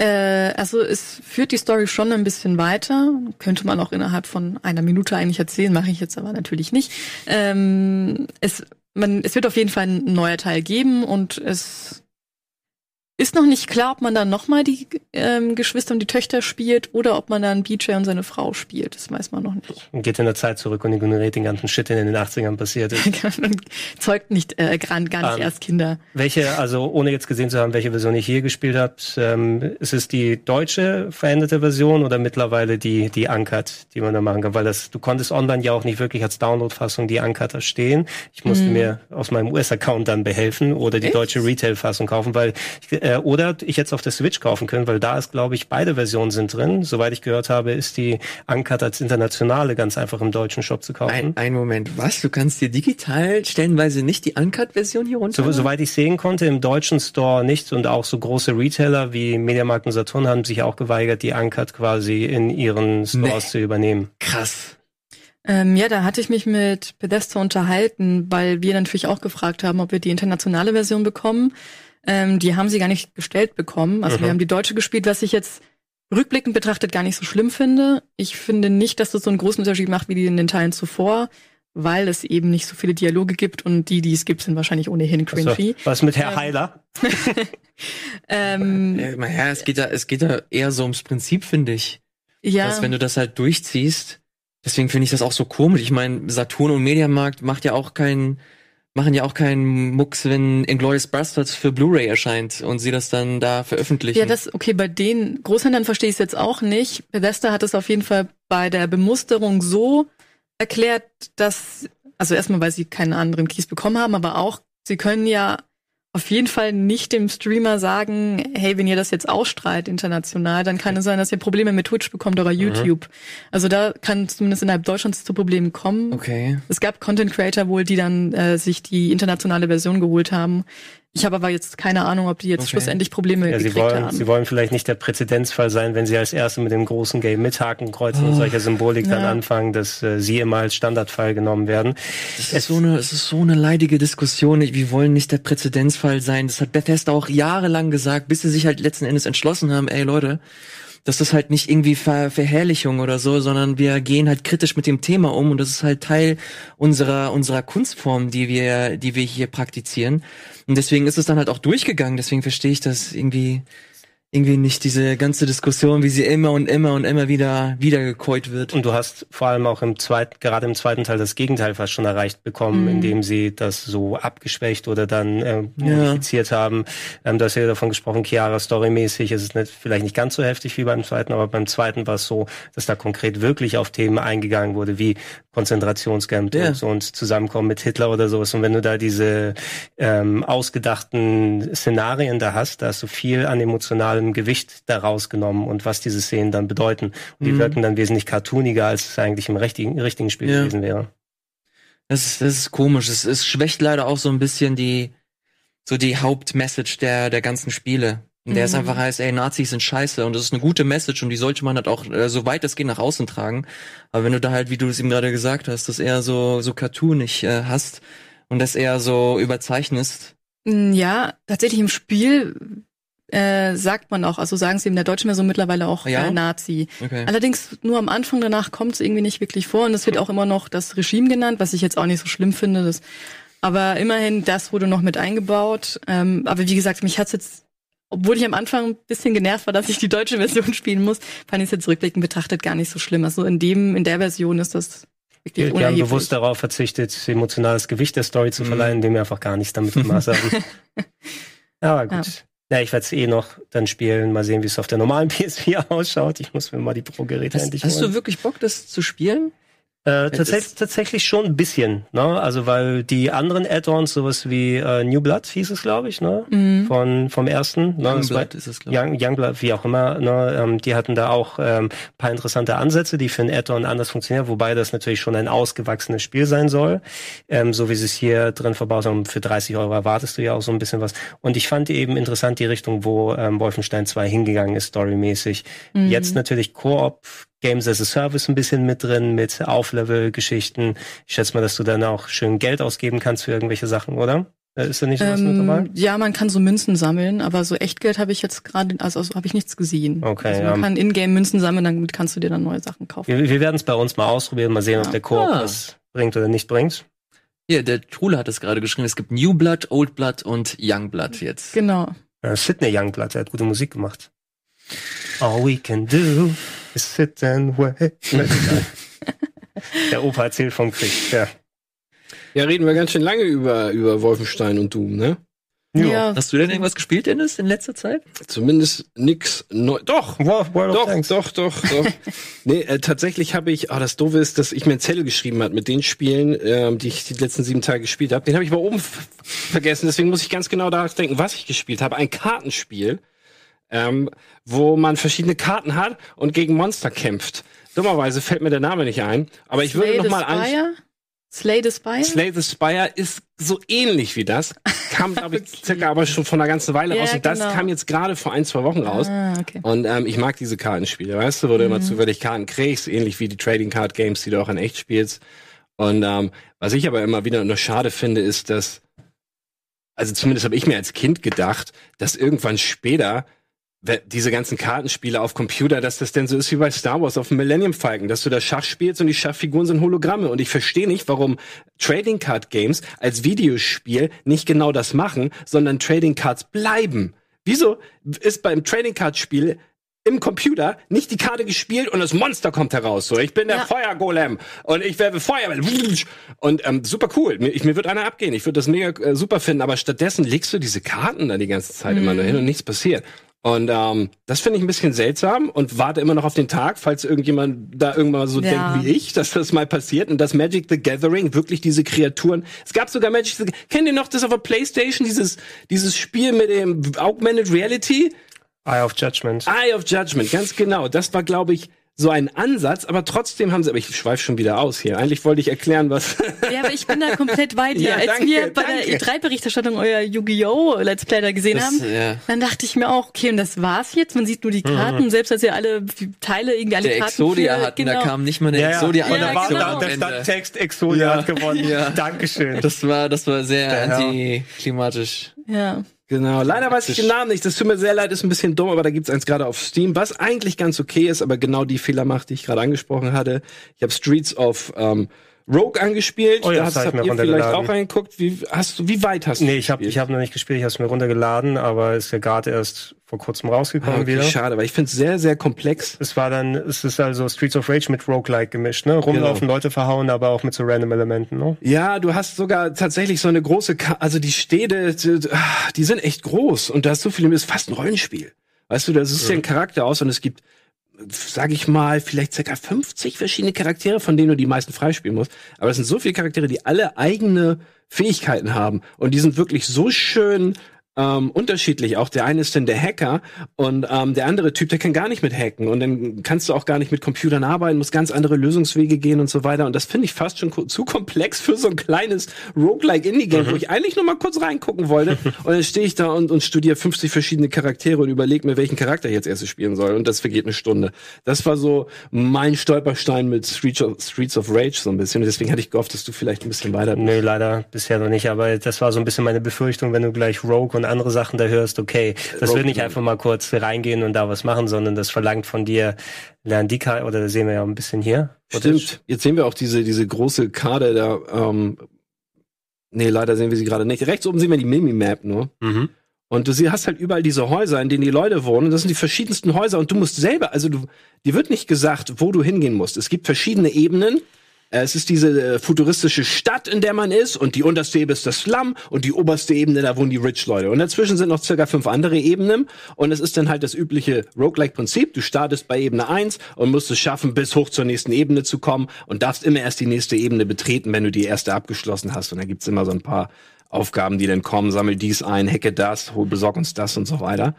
Äh, also es führt die Story schon ein bisschen weiter. Könnte man auch innerhalb von einer Minute eigentlich erzählen, mache ich jetzt aber natürlich nicht. Ähm, es, man, es wird auf jeden Fall ein neuer Teil geben und es ist noch nicht klar, ob man dann nochmal die ähm, Geschwister und die Töchter spielt oder ob man dann BJ und seine Frau spielt. Das weiß man noch nicht. Und geht in der Zeit zurück und ignoriert den ganzen Shit, der in den 80ern passiert ist. Man zeugt nicht äh, gar, gar nicht Ähm, erst Kinder. Welche, also ohne jetzt gesehen zu haben, welche Version ich hier gespielt habe, ähm, ist es die deutsche veränderte Version oder mittlerweile die, die Uncut, die man da machen kann? Weil das, du konntest online ja auch nicht wirklich als Download-Fassung die Uncut erstehen. Ich musste Mhm. mir aus meinem US-Account dann behelfen oder die Echt? deutsche Retail-Fassung kaufen, weil äh, oder ich jetzt auf der Switch kaufen können, weil da ist, glaube ich, beide Versionen sind drin. Soweit ich gehört habe, ist die Uncut als internationale ganz einfach im deutschen Shop zu kaufen. Ein, ein Moment, was? Du kannst dir digital stellenweise nicht die Uncut-Version hier runter? So, soweit ich sehen konnte, im deutschen Store nicht und auch so große Retailer wie Mediamarkt und Saturn haben sich auch geweigert, die Uncut quasi in ihren Stores Nee. zu übernehmen. Krass. Ähm, ja, da hatte ich mich mit Bethesda unterhalten, weil wir natürlich auch gefragt haben, ob wir die internationale Version bekommen. Ähm, die haben sie gar nicht gestellt bekommen. Also Mhm. wir haben die deutsche gespielt, was ich jetzt rückblickend betrachtet gar nicht so schlimm finde. Ich finde nicht, dass das so einen großen Unterschied macht wie die in den Teilen zuvor, weil es eben nicht so viele Dialoge gibt und die, die es gibt, sind wahrscheinlich ohnehin Also, cringy. was mit Herr Ähm, Heiler? Ähm, Ja, naja, es geht da, es geht da eher so ums Prinzip, finde ich. ja. Dass wenn du das halt durchziehst, deswegen finde ich das auch so komisch. Ich meine, Saturn und Mediamarkt macht ja auch keinen, machen ja auch keinen Mucks, wenn Inglourious Bastards für Blu-ray erscheint und sie das dann da veröffentlichen. Ja, das, okay, bei den Großhändlern verstehe ich es jetzt auch nicht. Bethesda hat es auf jeden Fall bei der Bemusterung so erklärt, dass, also erstmal, weil sie keinen anderen Keys bekommen haben, aber auch, sie können ja auf jeden Fall nicht dem Streamer sagen, hey, wenn ihr das jetzt ausstrahlt international, dann kann es sein, dass ihr Probleme mit Twitch bekommt oder YouTube. Also da kann zumindest innerhalb Deutschlands zu Problemen kommen. okay. Es gab Content Creator wohl, die dann äh, sich die internationale Version geholt haben. Ich habe aber jetzt keine Ahnung, ob die jetzt Okay. schlussendlich Probleme Ja, sie wollen, haben. sie wollen vielleicht nicht der Präzedenzfall sein, wenn sie als Erste mit dem großen Game mit Hakenkreuzen und solcher Symbolik dann Ja. anfangen, dass äh, sie immer als Standardfall genommen werden. Das ist so eine, es ist so eine leidige Diskussion. Wir wollen nicht der Präzedenzfall sein. Das hat Bethesda auch jahrelang gesagt, bis sie sich halt letzten Endes entschlossen haben, ey Leute, das halt nicht irgendwie Ver Verherrlichung oder so, sondern wir gehen halt kritisch mit dem Thema um und das ist halt Teil unserer unserer Kunstform, die wir die wir hier praktizieren. Und deswegen ist es dann halt auch durchgegangen. Deswegen verstehe ich das irgendwie irgendwie nicht diese ganze Diskussion, wie sie immer und immer und immer wieder wiedergekäut wird. Und du hast vor allem auch im zweiten, gerade im zweiten Teil das Gegenteil fast schon erreicht bekommen, Mhm. indem sie das so abgeschwächt oder dann äh, Ja. modifiziert haben. Ähm, du hast ja davon gesprochen, Chiara storymäßig ist es nicht, vielleicht nicht ganz so heftig wie beim zweiten, aber beim zweiten war es so, dass da konkret wirklich auf Themen eingegangen wurde, wie Konzentrationscamp Ja. und, so und Zusammenkommen mit Hitler oder sowas. Und wenn du da diese ähm, ausgedachten Szenarien da hast, da hast du viel an emotionalem Gewicht da rausgenommen und was diese Szenen dann bedeuten. Und die Mhm. wirken dann wesentlich cartooniger, als es eigentlich im richtigen, richtigen Spiel Ja. gewesen wäre. Das ist, das ist komisch. Es, es schwächt leider auch so ein bisschen die, so die Hauptmessage der, der ganzen Spiele. In der es Mhm. einfach heißt, ey, Nazis sind scheiße und das ist eine gute Message und die sollte man halt auch, äh, so weit es geht, nach außen tragen. Aber wenn du da halt, wie du es eben gerade gesagt hast, das eher so, so cartoonig äh, hast und das eher so überzeichnest, Mm, Ja, tatsächlich im Spiel äh, sagt man auch, also sagen sie in der deutschen Version mittlerweile auch Ja? äh, Nazi. okay. Allerdings nur am Anfang, danach kommt es irgendwie nicht wirklich vor und es wird auch immer noch das Regime genannt, was ich jetzt auch nicht so schlimm finde. Das, aber immerhin, das wurde noch mit eingebaut. Ähm, aber wie gesagt, mich hat's jetzt, obwohl ich am Anfang ein bisschen genervt war, dass ich die deutsche Version spielen muss, fand ich es jetzt rückblickend betrachtet gar nicht so schlimm. Also in dem, in der Version ist das wirklich Wir, wir haben bewusst darauf verzichtet, emotionales Gewicht der Story zu Mhm. verleihen, indem wir einfach gar nichts damit gemacht haben. Aber gut. Ja, ich werde es eh noch dann spielen. Mal sehen, wie es auf der normalen PS4 ausschaut. Ich muss mir mal die Pro-Geräte Hast, endlich hast holen. du wirklich Bock, das zu spielen? Äh, tatsächlich, tatsächlich schon ein bisschen, ne? Also weil die anderen Add-ons, sowas wie äh, New Blood hieß es, glaube ich, ne? Mhm. Von vom ersten, ne? Youngblood ist es, glaube ich. Young, Youngblood, wie auch immer, ne, ähm, die hatten da auch ähm, paar interessante Ansätze, die für ein Add-on anders funktionieren, wobei das natürlich schon ein ausgewachsenes Spiel sein soll. Ähm, so wie sie es hier drin verbaut haben, für 30 Euro erwartest du ja auch so ein bisschen was. Und ich fand eben interessant die Richtung, wo ähm, Wolfenstein 2 hingegangen ist, storymäßig. Mhm. Jetzt natürlich Koop, Games as a Service ein bisschen mit drin, mit Auflevel-Geschichten. Ich schätze mal, dass du dann auch schön Geld ausgeben kannst für irgendwelche Sachen, oder? Äh, Ist da nicht sowas mit dabei? Ähm, ja, man kann so Münzen sammeln, aber so Echtgeld habe ich jetzt gerade, also, also habe ich nichts gesehen. Okay, also man ja. kann Ingame Münzen sammeln, dann kannst du dir dann neue Sachen kaufen. Wir, wir werden es bei uns mal ausprobieren, mal sehen, ob Ja. der Koop Ah. was bringt oder nicht bringt. Hier, der Trule hat es gerade geschrieben. Es gibt New Blood, Old Blood und Young Blood jetzt. Genau. Äh, Sidney Youngblood, der hat gute Musik gemacht. All we can do is sit and wait. der Opa erzählt vom Krieg, ja. Ja, reden wir ganz schön lange über, über Wolfenstein und Doom, ne? Ja. Hast du denn irgendwas gespielt, Dennis, in letzter Zeit? Zumindest nix neu. Doch! World, World of Doch, Tanks. doch, doch, doch. nee, äh, tatsächlich habe ich, oh, das Doofe ist, dass ich mir einen Zettel geschrieben hat mit den Spielen, ähm, die ich die letzten sieben Tage gespielt habe. Den habe ich aber oben vergessen, deswegen muss ich ganz genau daran denken, was ich gespielt habe. Ein Kartenspiel, ähm, wo man verschiedene Karten hat und gegen Monster kämpft. Dummerweise fällt mir der Name nicht ein, aber ich würde noch the mal an. Slay the Spire? Slay the Spire ist so ähnlich wie das. Kam, glaube ich, circa aber schon von einer ganzen Weile Ja, raus. Und das genau. kam jetzt gerade vor ein, zwei Wochen raus. Ah, okay. Und ähm, ich mag diese Kartenspiele, weißt du, wo du Mhm. immer zufällig Karten kriegst, ähnlich wie die Trading Card Games, die du auch in echt spielst. Und ähm, was ich aber immer wieder nur schade finde, ist, dass, also zumindest habe ich mir als Kind gedacht, dass irgendwann später diese ganzen Kartenspiele auf Computer, dass das denn so ist wie bei Star Wars auf dem Millennium Falcon, dass du da Schach spielst und die Schachfiguren sind Hologramme. Und ich verstehe nicht, warum Trading Card Games als Videospiel nicht genau das machen, sondern Trading Cards bleiben. Wieso ist beim Trading Card Spiel im Computer nicht die Karte gespielt und das Monster kommt heraus. So, ich bin der Ja. Feuergolem und ich werfe Feuerbälle. Und ähm, super cool. Mir, ich, mir wird einer abgehen. Ich würde das mega äh, super finden. Aber stattdessen legst du diese Karten da die ganze Zeit immer nur hin und nichts passiert. Und ähm, das finde ich ein bisschen seltsam und warte immer noch auf den Tag, falls irgendjemand da irgendwann so Ja. denkt wie ich, dass das mal passiert und dass Magic the Gathering wirklich diese Kreaturen. Es gab sogar Magic the Kennt ihr noch das auf der Playstation, dieses, dieses Spiel mit dem Augmented Reality? Eye of Judgment. Eye of Judgment, ganz genau. Das war, glaube ich, so ein Ansatz, aber trotzdem haben sie, aber ich schweife schon wieder aus hier. Eigentlich wollte ich erklären, was. Ja, aber ich bin da komplett bei dir. Ja, Als danke, wir bei danke. der E3-Berichterstattung euer Yu-Gi-Oh! Let's Play da gesehen Das, haben, ja. dann dachte ich mir auch, okay, und das war's jetzt. Man sieht nur die Karten, selbst als ihr alle Teile, irgendwie alle Der Karten Exodia für- hatten, genau. da kam nicht mal eine Ja, ja. Exodia Und Ja, da war genau. stand Text, Exodia Ja. hat gewonnen. Ja. Dankeschön. Das war, das war sehr Der antiklimatisch. Ja. Genau, leider weiß ich den Namen nicht. Das tut mir sehr leid, ist ein bisschen dumm, aber da gibt's eins gerade auf Steam, was eigentlich ganz okay ist, aber genau die Fehler macht, die ich gerade angesprochen hatte. Ich habe Streets of ähm, Rogue angespielt. Oh ja, da das hast, ich habt ihr vielleicht auch reingeguckt. Wie hast du, wie weit hast du? Nee, ich habe ich hab noch nicht gespielt, ich habe es mir runtergeladen, aber ist ja gerade erst vor kurzem ah, rausgekommen okay, wieder. schade, weil ich finde es sehr, sehr komplex. Es war dann, es ist also Streets of Rage mit Roguelike gemischt, ne? Rumlaufen, Leute verhauen, aber auch mit so random Elementen, ne? Ja, du hast sogar tatsächlich so eine große, Ka also die Städte, die, ah, die sind echt groß und da ist so viel, das ist fast ein Rollenspiel. Weißt du, das ist ja ein Charakter aus und es gibt, sag ich mal, vielleicht circa 50 verschiedene Charaktere, von denen du die meisten freispielen musst. Aber es sind so viele Charaktere, die alle eigene Fähigkeiten haben und die sind wirklich so schön ähm, unterschiedlich. Auch der eine ist dann der Hacker und ähm, der andere Typ, der kann gar nicht mit hacken und dann kannst du auch gar nicht mit Computern arbeiten, musst ganz andere Lösungswege gehen und so weiter. Und das finde ich fast schon zu komplex für so ein kleines Roguelike Indie-Game, wo ich eigentlich nur mal kurz reingucken wollte. und dann stehe ich da und, und studiere 50 verschiedene Charaktere und überlege mir, welchen Charakter ich jetzt erst spielen soll. Und das vergeht eine Stunde. Das war so mein Stolperstein mit Streets of, Streets of Rage so ein bisschen. Und deswegen hatte ich gehofft, dass du vielleicht ein bisschen weiter bist. Nee, leider bisher noch nicht, aber das war so ein bisschen meine Befürchtung, wenn du gleich Rogue und andere Sachen da hörst, okay, das wird nicht einfach mal kurz reingehen und da was machen, sondern das verlangt von dir, lern die Karte, oder sehen wir ja ein bisschen hier. Stimmt. Jetzt sehen wir auch diese, diese große Karte da. Ähm, nee, leider sehen wir sie gerade nicht. Rechts oben sehen wir die Mimi-Map nur. Mhm. Und du hast halt überall diese Häuser, in denen die Leute wohnen. Das sind die verschiedensten Häuser. Und du musst selber, also du, dir wird nicht gesagt, wo du hingehen musst. Es gibt verschiedene Ebenen. Äh, Es ist diese äh, futuristische Stadt, in der man ist, und die unterste Ebene ist das Slum und die oberste Ebene, da wohnen die Rich-Leute. Und dazwischen sind noch circa fünf andere Ebenen. Und es ist dann halt das übliche Roguelike-Prinzip. Du startest bei Ebene 1 und musst es schaffen, bis hoch zur nächsten Ebene zu kommen und darfst immer erst die nächste Ebene betreten, wenn du die erste abgeschlossen hast. Und da gibt's immer so ein paar Aufgaben, die dann kommen, sammel dies ein, hacke das, hol, besorg uns das und so weiter.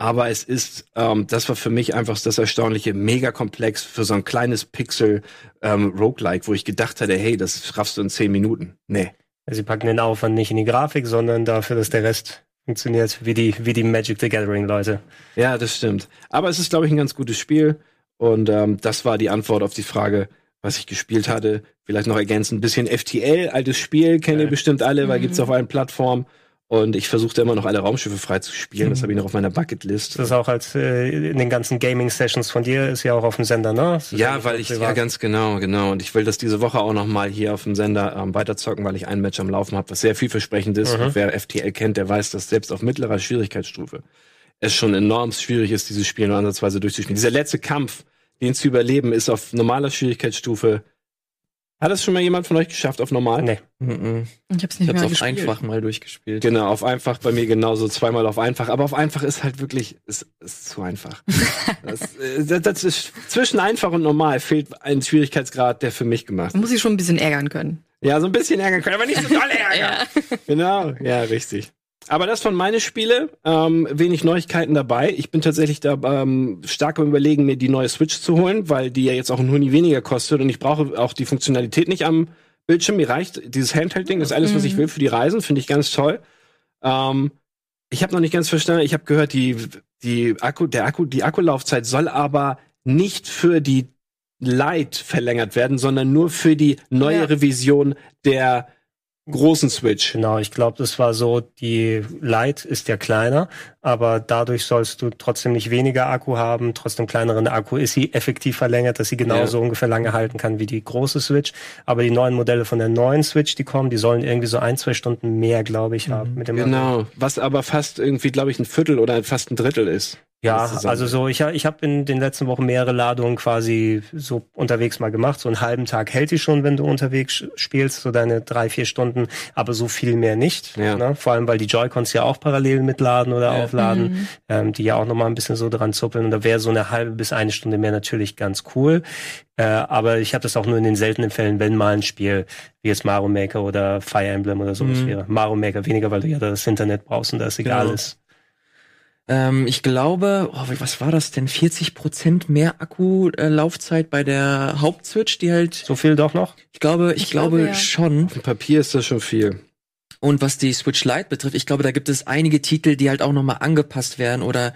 Aber es ist, ähm, das war für mich einfach das Erstaunliche, mega komplex für so ein kleines Pixel ähm, Roguelike, wo ich gedacht hatte, hey, das raffst du in zehn Minuten. Nee. Sie packen den Aufwand nicht in die Grafik, sondern dafür, dass der Rest funktioniert, wie die, wie die Magic the Gathering Leute. Ja, das stimmt. Aber es ist, glaube ich, ein ganz gutes Spiel. Und ähm, das war die Antwort auf die Frage, was ich gespielt hatte. Vielleicht noch ergänzend ein bisschen FTL, altes Spiel, kennt ihr Ja. bestimmt alle, weil Mhm. gibt's auf allen Plattformen. Und ich versuchte immer noch alle Raumschiffe freizuspielen. Das habe ich noch auf meiner Bucketlist. Das ist auch als äh, in den ganzen Gaming-Sessions von dir, ist ja auch auf dem Sender, ne? Ja, weil ich, privat. ja, ganz genau, genau. Und ich will das diese Woche auch noch mal hier auf dem Sender ähm, weiterzocken, weil ich ein Match am Laufen habe, was sehr vielversprechend ist. Mhm. Wer FTL kennt, der weiß, dass selbst auf mittlerer Schwierigkeitsstufe es schon enorm schwierig ist, dieses Spiel nur ansatzweise durchzuspielen. Dieser letzte Kampf, den zu überleben, ist auf normaler Schwierigkeitsstufe. Hat das schon mal jemand von euch geschafft auf normal? Nee. Mhm. Ich hab's Ich nicht hab's mehr auf gespielt. einfach mal durchgespielt. Genau, auf einfach bei mir genauso, zweimal auf einfach. Aber auf einfach ist halt wirklich, ist, ist zu einfach. das, äh, das, das ist, zwischen einfach und normal fehlt ein Schwierigkeitsgrad, der für mich gemacht Man muss sich schon ein bisschen ärgern können. Ja, so ein bisschen ärgern können, aber nicht so doll ärgern. Ja. Genau, ja, richtig. Aber das von meine Spiele, ähm, wenig Neuigkeiten dabei. Ich bin tatsächlich da ähm, stark am überlegen, mir die neue Switch zu holen, weil die ja jetzt auch ein Huni weniger kostet und ich brauche auch die Funktionalität nicht am Bildschirm. Mir reicht dieses Handheld-Ding, das ist alles, was ich will für die Reisen, finde ich ganz toll. Ähm, ich habe noch nicht ganz verstanden, ich habe gehört, die, die Akku, der Akku, die Akkulaufzeit soll aber nicht für die Lite verlängert werden, sondern nur für die neue Ja. Revision der großen Switch. Genau, ich glaube, das war so, die Lite ist ja kleiner, aber dadurch sollst du trotzdem nicht weniger Akku haben, trotzdem kleineren Akku ist sie effektiv verlängert, dass sie genauso ungefähr lange halten kann wie die große Switch. Aber die neuen Modelle von der neuen Switch, die kommen, die sollen irgendwie so ein, zwei Stunden mehr, glaube ich, haben. Mit dem Genau, was aber fast irgendwie, glaube ich, ein Viertel oder fast ein Drittel ist. Ja, also so, ich, ich habe in den letzten Wochen mehrere Ladungen quasi so unterwegs mal gemacht. So einen halben Tag hält die schon, wenn du unterwegs spielst, so deine drei, vier Stunden, aber so viel mehr nicht. Ja. Ne? Vor allem, weil die Joy-Cons ja auch parallel mitladen oder Ja. aufladen, ähm, die ja auch nochmal ein bisschen so dran zuppeln. Und da wäre so eine halbe bis eine Stunde mehr natürlich ganz cool. Äh, aber ich habe das auch nur in den seltenen Fällen, wenn mal ein Spiel wie jetzt Mario Maker oder Fire Emblem oder sowas Mhm. wäre. Mario Maker weniger, weil du ja das Internet brauchst und das egal Genau. ist. Ähm, ich glaube, oh, was war das denn? 40 Prozent mehr Akkulaufzeit bei der Hauptswitch, die halt, So viel doch noch? ich glaube, ich, Ich glaube, glaube, ja. schon. Auf dem Papier ist das schon viel. Und was die Switch Lite betrifft, ich glaube, da gibt es einige Titel, die halt auch nochmal angepasst werden oder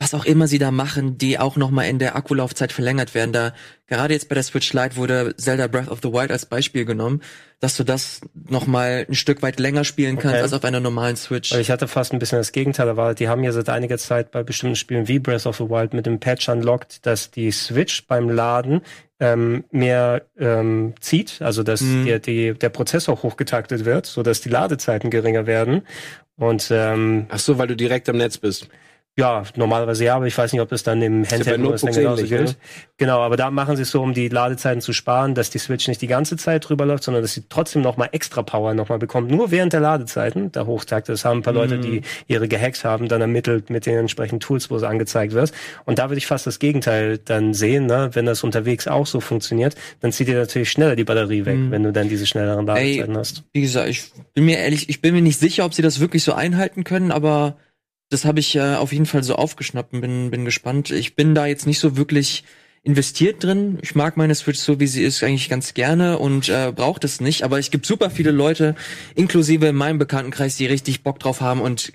was auch immer sie da machen, die auch noch mal in der Akkulaufzeit verlängert werden. Da gerade jetzt bei der Switch Lite wurde Zelda Breath of the Wild als Beispiel genommen, dass du das noch mal ein Stück weit länger spielen kannst Okay. als auf einer normalen Switch. Weil ich hatte fast ein bisschen das Gegenteil erwartet. Die haben ja seit einiger Zeit bei bestimmten Spielen wie Breath of the Wild mit dem Patch unlocked, dass die Switch beim Laden ähm, mehr ähm, zieht, also dass Mhm. der, die, der Prozessor hochgetaktet wird, so dass die Ladezeiten geringer werden. Und ähm, Ach so, weil du direkt am Netz bist. Ja, normalerweise ja, aber ich weiß nicht, ob das dann im ja bei Handheld-Modus dann genauso gilt. Genau, aber da machen sie es so, um die Ladezeiten zu sparen, dass die Switch nicht die ganze Zeit drüber läuft, sondern dass sie trotzdem nochmal extra Power nochmal bekommt, nur während der Ladezeiten, der Hochtakt. Das haben ein paar Leute, die ihre gehackt haben, dann ermittelt mit den entsprechenden Tools, wo es angezeigt wird. Und da würde ich fast das Gegenteil dann sehen, ne? wenn das unterwegs auch so funktioniert, dann zieht dir natürlich schneller die Batterie weg, Mhm. wenn du dann diese schnelleren Ey, Ladezeiten hast. Wie gesagt, ich bin mir ehrlich, ich bin mir nicht sicher, ob sie das wirklich so einhalten können, aber das habe ich äh, auf jeden Fall so aufgeschnappt und bin, bin gespannt. Ich bin da jetzt nicht so wirklich investiert drin. Ich mag meine Switch so, wie sie ist, eigentlich ganz gerne und äh, braucht es nicht. Aber es gibt super viele Leute, inklusive in meinem Bekanntenkreis, die richtig Bock drauf haben und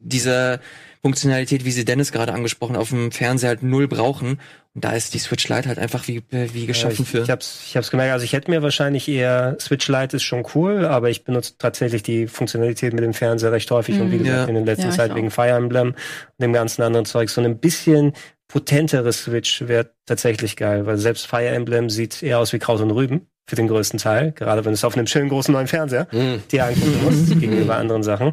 diese Funktionalität, wie sie Dennis gerade angesprochen, auf dem Fernseher halt null brauchen. Und da ist die Switch Lite halt einfach wie, äh, wie geschaffen Ja, ich, für. Ich hab's, ich hab's gemerkt. Also ich hätte mir wahrscheinlich eher Switch Lite ist schon cool, aber ich benutze tatsächlich die Funktionalität mit dem Fernseher recht häufig und wie Mhm. gesagt Ja. in der letzten Ja, Zeit auch. wegen Fire Emblem und dem ganzen anderen Zeug so ein bisschen potentere Switch wäre tatsächlich geil, weil selbst Fire Emblem sieht eher aus wie Kraut und Rüben für den größten Teil, gerade wenn es auf einem schönen großen neuen Fernseher Hm. dir angucken musst gegenüber anderen Sachen.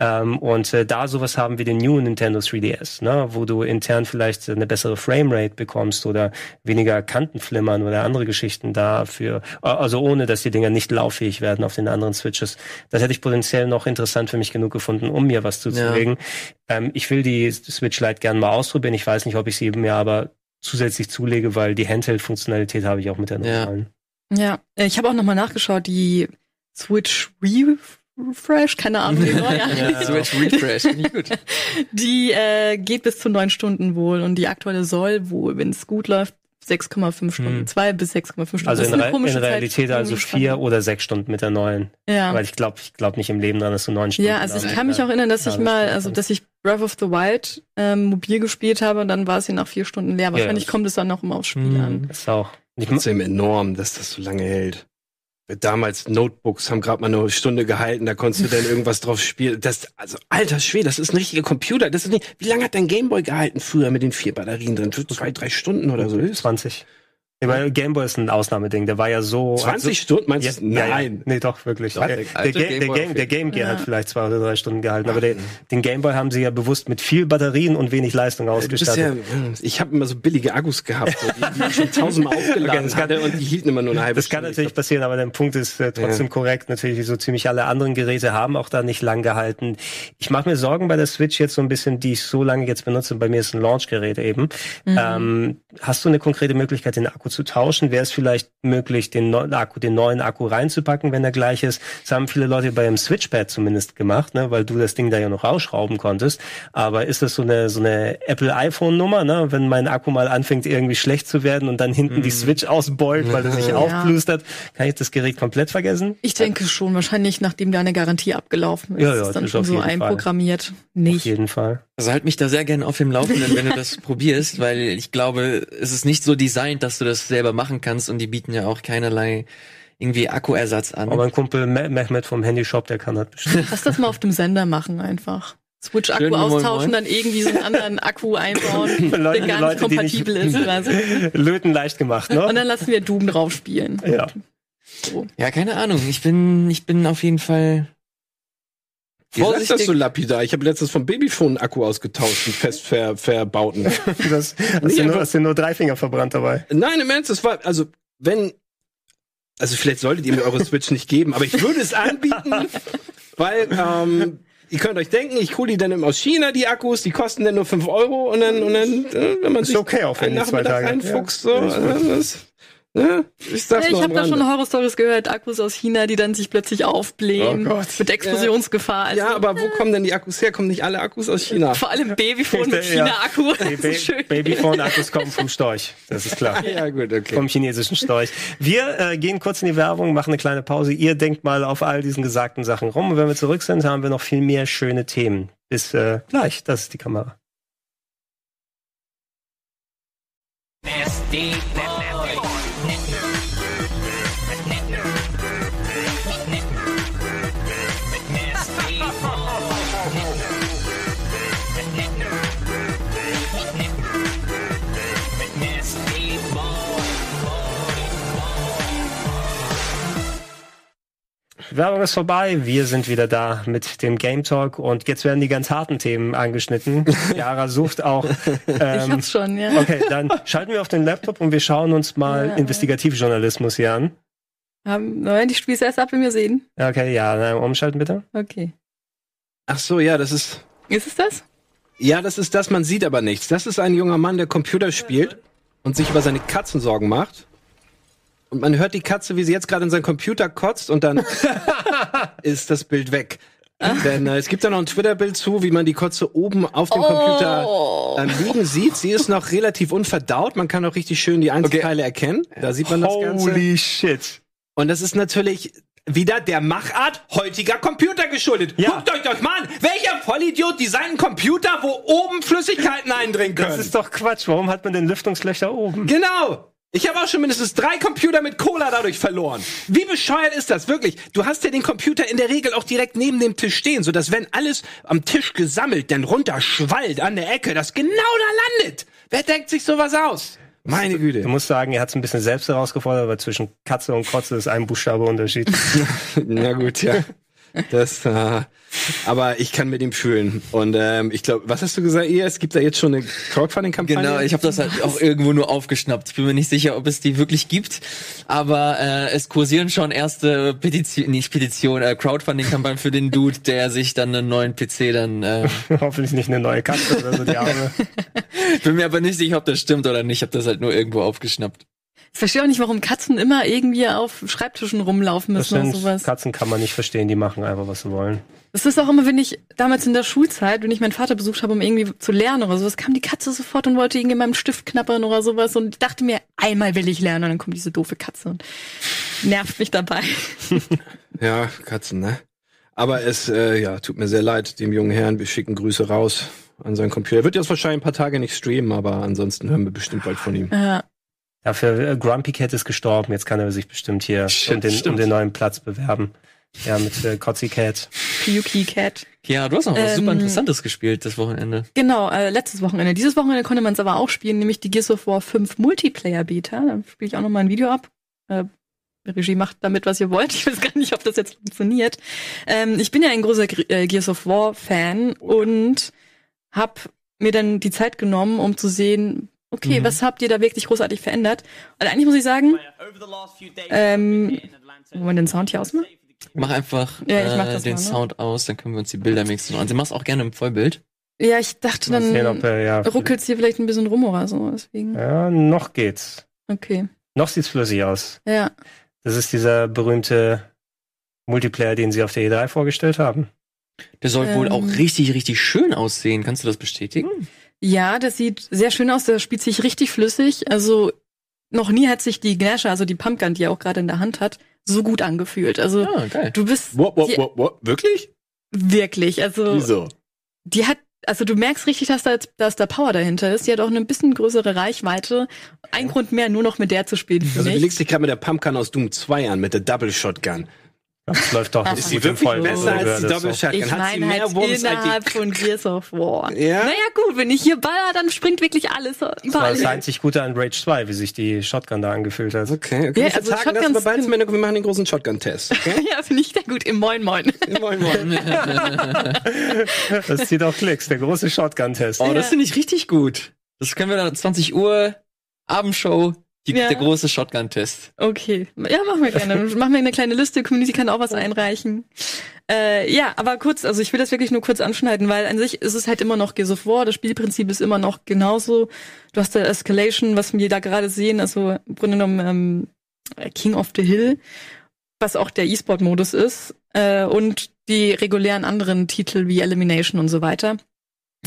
Ähm, und äh, da sowas haben wie den New Nintendo 3DS, ne, wo du intern vielleicht eine bessere Framerate bekommst oder weniger Kantenflimmern oder andere Geschichten dafür, also ohne, dass die Dinger nicht lauffähig werden auf den anderen Switches. Das hätte ich potenziell noch interessant für mich genug gefunden, um mir was zuzulegen. Ähm, ich will die Switch Lite gerne mal ausprobieren. Ich weiß nicht, ob ich sie mir aber zusätzlich zulege, weil die Handheld-Funktionalität habe ich auch mit der Ja. normalen. Ja, äh, ich habe auch nochmal nachgeschaut, die Switch Refresh, keine Ahnung, wie neu Ja, Switch Refresh, gut. Die äh, geht bis zu neun Stunden wohl und die aktuelle soll wohl, wenn es gut läuft, 6,5 Stunden, Hm. zwei bis 6,5 Stunden. Also Das in, ist eine Re in Realität Zeit, also vier oder sechs Stunden mit der neuen. Ja. Weil ich glaube, ich glaube nicht im Leben dran, dass du neun Stunden Ja, also ich kann mich auch erinnern, dass Ja, ich mal, also dass ich Breath of the Wild ähm, mobil gespielt habe und dann war sie nach vier Stunden leer. Wahrscheinlich das- kommt es dann noch immer aufs Spiel Mhm. an. Ist auch. Ich, Trotzdem enorm, dass das so lange hält. Damals Notebooks haben gerade mal eine Stunde gehalten, da konntest du dann irgendwas drauf spielen. Das, also alter Schwede, das ist ein richtiger Computer. Das ist nicht. Wie lange hat dein Gameboy gehalten früher mit den vier Batterien drin? Zwei, drei Stunden oder so? 20. Ich meine, Gameboy ist ein Ausnahmeheding. Der war ja so. 20 Stunden? Meinst Ja, du? ja, ja. Nein. Nee, doch, wirklich. Was? Der, Der der, alte Ga- der, Game, der Game Gear Ja. hat vielleicht zwei oder drei Stunden gehalten, aber der, den Gameboy haben sie ja bewusst mit viel Batterien und wenig Leistung ja, ausgestattet. ich habe immer so billige Akkus gehabt, so, die, die ich schon tausendmal aufgeladen Okay, das kann- hatte und die hielten immer nur eine halbe Das kann natürlich passieren, aber der Punkt ist äh, trotzdem korrekt. Natürlich, so ziemlich alle anderen Geräte haben auch da nicht lang gehalten. Ich mache mir Sorgen bei der Switch jetzt so ein bisschen, die ich so lange jetzt benutze. Bei mir ist ein Launchgerät eben. Mhm. Ähm, hast du eine konkrete Möglichkeit, den Akku zu tauschen? Wäre es vielleicht möglich, den neuen Akku, den neuen Akku reinzupacken, wenn der gleich ist? Das haben viele Leute bei dem Switchpad zumindest gemacht, ne, weil du das Ding da ja noch rausschrauben konntest. Aber ist das so eine so eine Apple iPhone Nummer, ne? Wenn mein Akku mal anfängt irgendwie schlecht zu werden und dann hinten die Switch ausbeult, weil er sich Ja. aufplustert, kann ich das Gerät komplett vergessen? Ich denke schon, wahrscheinlich nachdem deine Garantie abgelaufen ist, Ja, ja, ist dann schon so jeden Fall. einprogrammiert. Auf Nicht. jeden Fall. Also halt mich da sehr gerne auf dem Laufenden, wenn du das probierst, weil ich glaube, es ist nicht so designt, dass du das selber machen kannst und die bieten ja auch keinerlei irgendwie Akkuersatz an. Aber mein Kumpel Me- Mehmet vom Handyshop, der kann das bestimmt. Lass das mal auf dem Sender machen einfach. Switch-Akku austauschen, dann irgendwie so einen anderen Akku einbauen, Für Leute- der gar Leute, nicht die nicht- kompatibel ist. Oder so. Löten leicht gemacht, ne? Und dann lassen wir Doom drauf spielen. Ja. So. ja, keine Ahnung. Ich bin, ich bin auf jeden Fall Ihr sagt das vorsichtig. so lapidar. Ich habe letztens vom Babyphone einen Akku ausgetauscht, einen fest ver, verbauten. Das, hast, Nee, du nur, hast du nur drei Finger verbrannt dabei? Nein, im Ernst, das war, also, wenn, also vielleicht solltet ihr mir eure Switch nicht geben, aber ich würde es anbieten, weil, ähm, ihr könnt euch denken, ich hole die dann aus China, die Akkus, die kosten dann nur 5 Euro und dann, und dann, äh, wenn man Ist sich okay, auch wenn einen Nachmittag Tage. reinfuchst, Ja. so, äh, das, ne? Ich sag's Ich nur am habe da schon Horrorstories gehört, Akkus aus China, die dann sich plötzlich aufblähen Oh Gott. mit Explosionsgefahr. Also, Ja, aber wo kommen denn die Akkus her? Kommen nicht alle Akkus aus China? vor allem Babyphone mit Ja. China-Akku. Schön. Babyphone-Akkus kommen vom Storch. Das ist klar. Ja, gut, okay. Vom chinesischen Storch. Wir äh, gehen kurz in die Werbung, machen eine kleine Pause. Ihr denkt mal auf all diesen gesagten Sachen rum. Und wenn wir zurück sind, haben wir noch viel mehr schöne Themen. Bis äh, gleich. Das ist die Kamera. Werbung ist vorbei. Wir sind wieder da mit dem Game Talk und jetzt werden die ganz harten Themen angeschnitten. Yara sucht auch. ich Ähm, hab's schon, ja. okay, dann schalten wir auf den Laptop und wir schauen uns mal Ja. Investigativjournalismus hier an. Ähm, Moment, ich spiele es erst ab, wenn wir sehen. Okay, ja, dann umschalten bitte. Okay. Ach so, ja, das ist. Ist es das? Ja, das ist das, man sieht aber nichts. Das ist ein junger Mann, der Computer spielt und sich über seine Katzen Sorgen macht. Und man hört die Katze, wie sie jetzt gerade in seinen Computer kotzt und dann ist das Bild weg. Denn äh, es gibt da noch ein Twitter-Bild zu, wie man die Kotze oben auf dem Computer Oh. ähm, liegen sieht. Sie ist noch relativ unverdaut. Man kann auch richtig schön die Einzelteile erkennen. Da sieht man das Ganze. Holy shit. Und das ist natürlich wieder der Machart heutiger Computer geschuldet. Ja. Guckt euch das mal an. Welcher Vollidiot designt einen Computer, wo oben Flüssigkeiten eindringen können? Das ist doch Quatsch. Warum hat man denn Lüftungslöcher oben? genau. Ich habe auch schon mindestens drei Computer mit Cola dadurch verloren. Wie bescheuert ist das wirklich? Du hast ja den Computer in der Regel auch direkt neben dem Tisch stehen, sodass wenn alles am Tisch gesammelt, dann runterschwallt an der Ecke, das genau da landet. Wer denkt sich sowas aus? Meine Du Güte. musst sagen, er hat es ein bisschen selbst herausgefordert, weil zwischen Katze und Kotze ist ein Buchstabe Unterschied. Na gut, ja. Das, äh, aber ich kann mit ihm fühlen. Und ähm, ich glaube, was hast du gesagt? Ihr, es gibt da jetzt schon eine Crowdfunding-Kampagne. Genau, ich habe das halt auch irgendwo nur aufgeschnappt. Ich bin mir nicht sicher, ob es die wirklich gibt, aber äh, es kursieren schon erste Petition, nicht Petition, äh, Crowdfunding-Kampagnen für den Dude, der sich dann einen neuen PC dann. Äh, Hoffentlich nicht eine neue Katze oder so, die Arme. bin mir aber nicht sicher, ob das stimmt oder nicht. Ich habe das halt nur irgendwo aufgeschnappt. Ich verstehe auch nicht, warum Katzen immer irgendwie auf Schreibtischen rumlaufen müssen oder sowas. Katzen kann man nicht verstehen, die machen einfach, was sie wollen. Das ist auch immer, wenn ich damals in der Schulzeit, wenn ich meinen Vater besucht habe, um irgendwie zu lernen oder sowas, kam die Katze sofort und wollte irgendwie in meinem Stift knappern oder sowas und ich dachte mir, einmal will ich lernen und dann kommt diese doofe Katze und nervt mich dabei. Ja, Katzen, ne? Aber es, äh, ja, tut mir sehr leid, dem jungen Herrn. Wir schicken Grüße raus an seinen Computer. Er wird jetzt wahrscheinlich ein paar Tage nicht streamen, aber ansonsten hören wir bestimmt bald von ihm. Ja. Dafür, äh, Grumpy Cat ist gestorben, jetzt kann er sich bestimmt hier Stimmt, um, den, um den neuen Platz bewerben. Ja, mit äh, Kotzi Cat. Yuki Cat. Ja, du hast noch was Ähm, super Interessantes gespielt das Wochenende. Genau, äh, letztes Wochenende. Dieses Wochenende konnte man es aber auch spielen, nämlich die Gears of War 5 Multiplayer Beta. Da spiele ich auch noch mal ein Video ab. Äh, Regie macht damit, was ihr wollt. Ich weiß gar nicht, ob das jetzt funktioniert. Ähm, ich bin ja ein großer Gr- äh, Gears of War Fan und habe mir dann die Zeit genommen, um zu sehen, okay, Mhm. was habt ihr da wirklich großartig verändert? Und eigentlich muss ich sagen, ähm, wollen wir den Sound hier ausmachen? Mach einfach Ja, ich mach äh, den mal, ne? Sound aus, dann können wir uns die Bilder mixen. Und sie mach's auch gerne im Vollbild. Ja, ich dachte, dann er, ja, ruckelt's hier vielleicht ein bisschen rum oder so. Deswegen. ja, noch geht's. Okay. Noch sieht's flüssig aus. Ja. Das ist dieser berühmte Multiplayer, den sie auf der E3 vorgestellt haben. Der soll wohl Ähm. auch richtig, richtig schön aussehen. Kannst du das bestätigen? Ja, das sieht sehr schön aus. Der spielt sich richtig flüssig. Also noch nie hat sich die Gnasher, also die Pumpgun, die er auch gerade in der Hand hat, so gut angefühlt. Also Ah, du bist What, what, what, what? Wirklich? wirklich, also Wieso? die hat, also du merkst richtig, dass da, dass da Power dahinter ist. Die hat auch eine bisschen größere Reichweite. Ein Grund mehr, nur noch mit der zu spielen für Also du legst dich gerade mit der Pumpgun aus Doom 2 an, mit der Double Shotgun. Das läuft doch gut Ist sie im wirklich Vollbild, besser so als die Double. Shotgun? Ich Hat sie meine mehr halt Wumms innerhalb von Gears of War. Ja? Naja gut, wenn ich hier baller, dann springt wirklich alles Das war überall das einzig Gute an Rage 2, wie sich die Shotgun da angefühlt hat. Okay, okay. Ja, wir also vertagen das bald, können- wir machen den großen Shotgun-Test. Okay? Ja, finde ich sehr gut. Im Moin Moin. moin, moin. Das zieht auch Klicks, der große Shotgun-Test. Oh, Ja. das finde ich richtig gut. Das können wir dann 20 Uhr, Abendshow, die, Ja. der große Shotgun-Test. Okay, ja, machen wir gerne. machen wir eine kleine Liste. Community kann auch was einreichen. Äh, ja, aber kurz, also ich will das wirklich nur kurz anschneiden, weil an sich ist es halt immer noch Gears of War. Das Spielprinzip ist immer noch genauso. Du hast da Escalation, was wir da gerade sehen, also im Grunde genommen ähm, King of the Hill, was auch der E-Sport-Modus ist, äh, und die regulären anderen Titel wie Elimination und so weiter.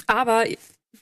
Aber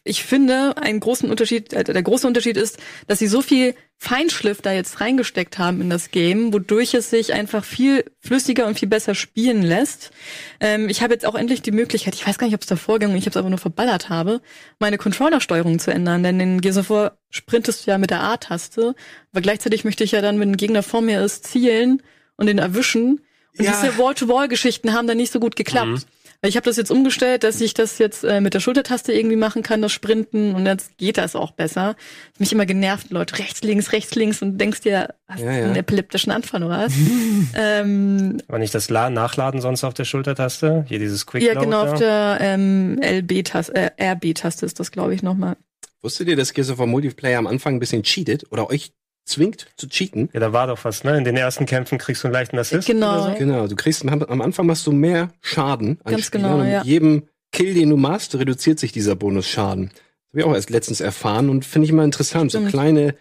ich finde, einen großen Unterschied, äh, der große Unterschied ist, dass sie so viel Feinschliff da jetzt reingesteckt haben in das Game, wodurch es sich einfach viel flüssiger und viel besser spielen lässt. Ähm, ich habe jetzt auch endlich die Möglichkeit, ich weiß gar nicht, ob es der Vorgang, ich habe es aber nur verballert habe, meine Controllersteuerung zu ändern. Denn in Gears of War sprintest du ja mit der A-Taste, aber gleichzeitig möchte ich ja dann, wenn ein Gegner vor mir ist, zielen und den erwischen. Und Ja. diese Wall-to-Wall-Geschichten haben dann nicht so gut geklappt. Mhm. Ich habe das jetzt umgestellt, dass ich das jetzt äh, mit der Schultertaste irgendwie machen kann, das Sprinten und jetzt geht das auch besser. Mich immer genervt, Leute, rechts, links, rechts, links und denkst dir, hast Ja, du ja. einen epileptischen Anfall oder was? ähm, War nicht das La Nachladen sonst auf der Schultertaste? Hier dieses Quick ja, genau, da? auf der ähm, LB-Taste, äh, RB-Taste ist das, glaube ich, nochmal. Wusstet ihr, dass Gears of War Multiplayer am Anfang ein bisschen cheatet oder euch zwingt zu cheaten? Ja, da war doch was, ne? In den ersten Kämpfen kriegst du einen leichten Assist. Genau. So. Genau, du kriegst am Anfang machst du mehr Schaden an Ganz Spielern genau, und mit ja. jedem Kill, den du machst, reduziert sich dieser Bonusschaden. Das habe ich auch erst letztens erfahren und finde ich immer interessant. So Stimmt. kleine,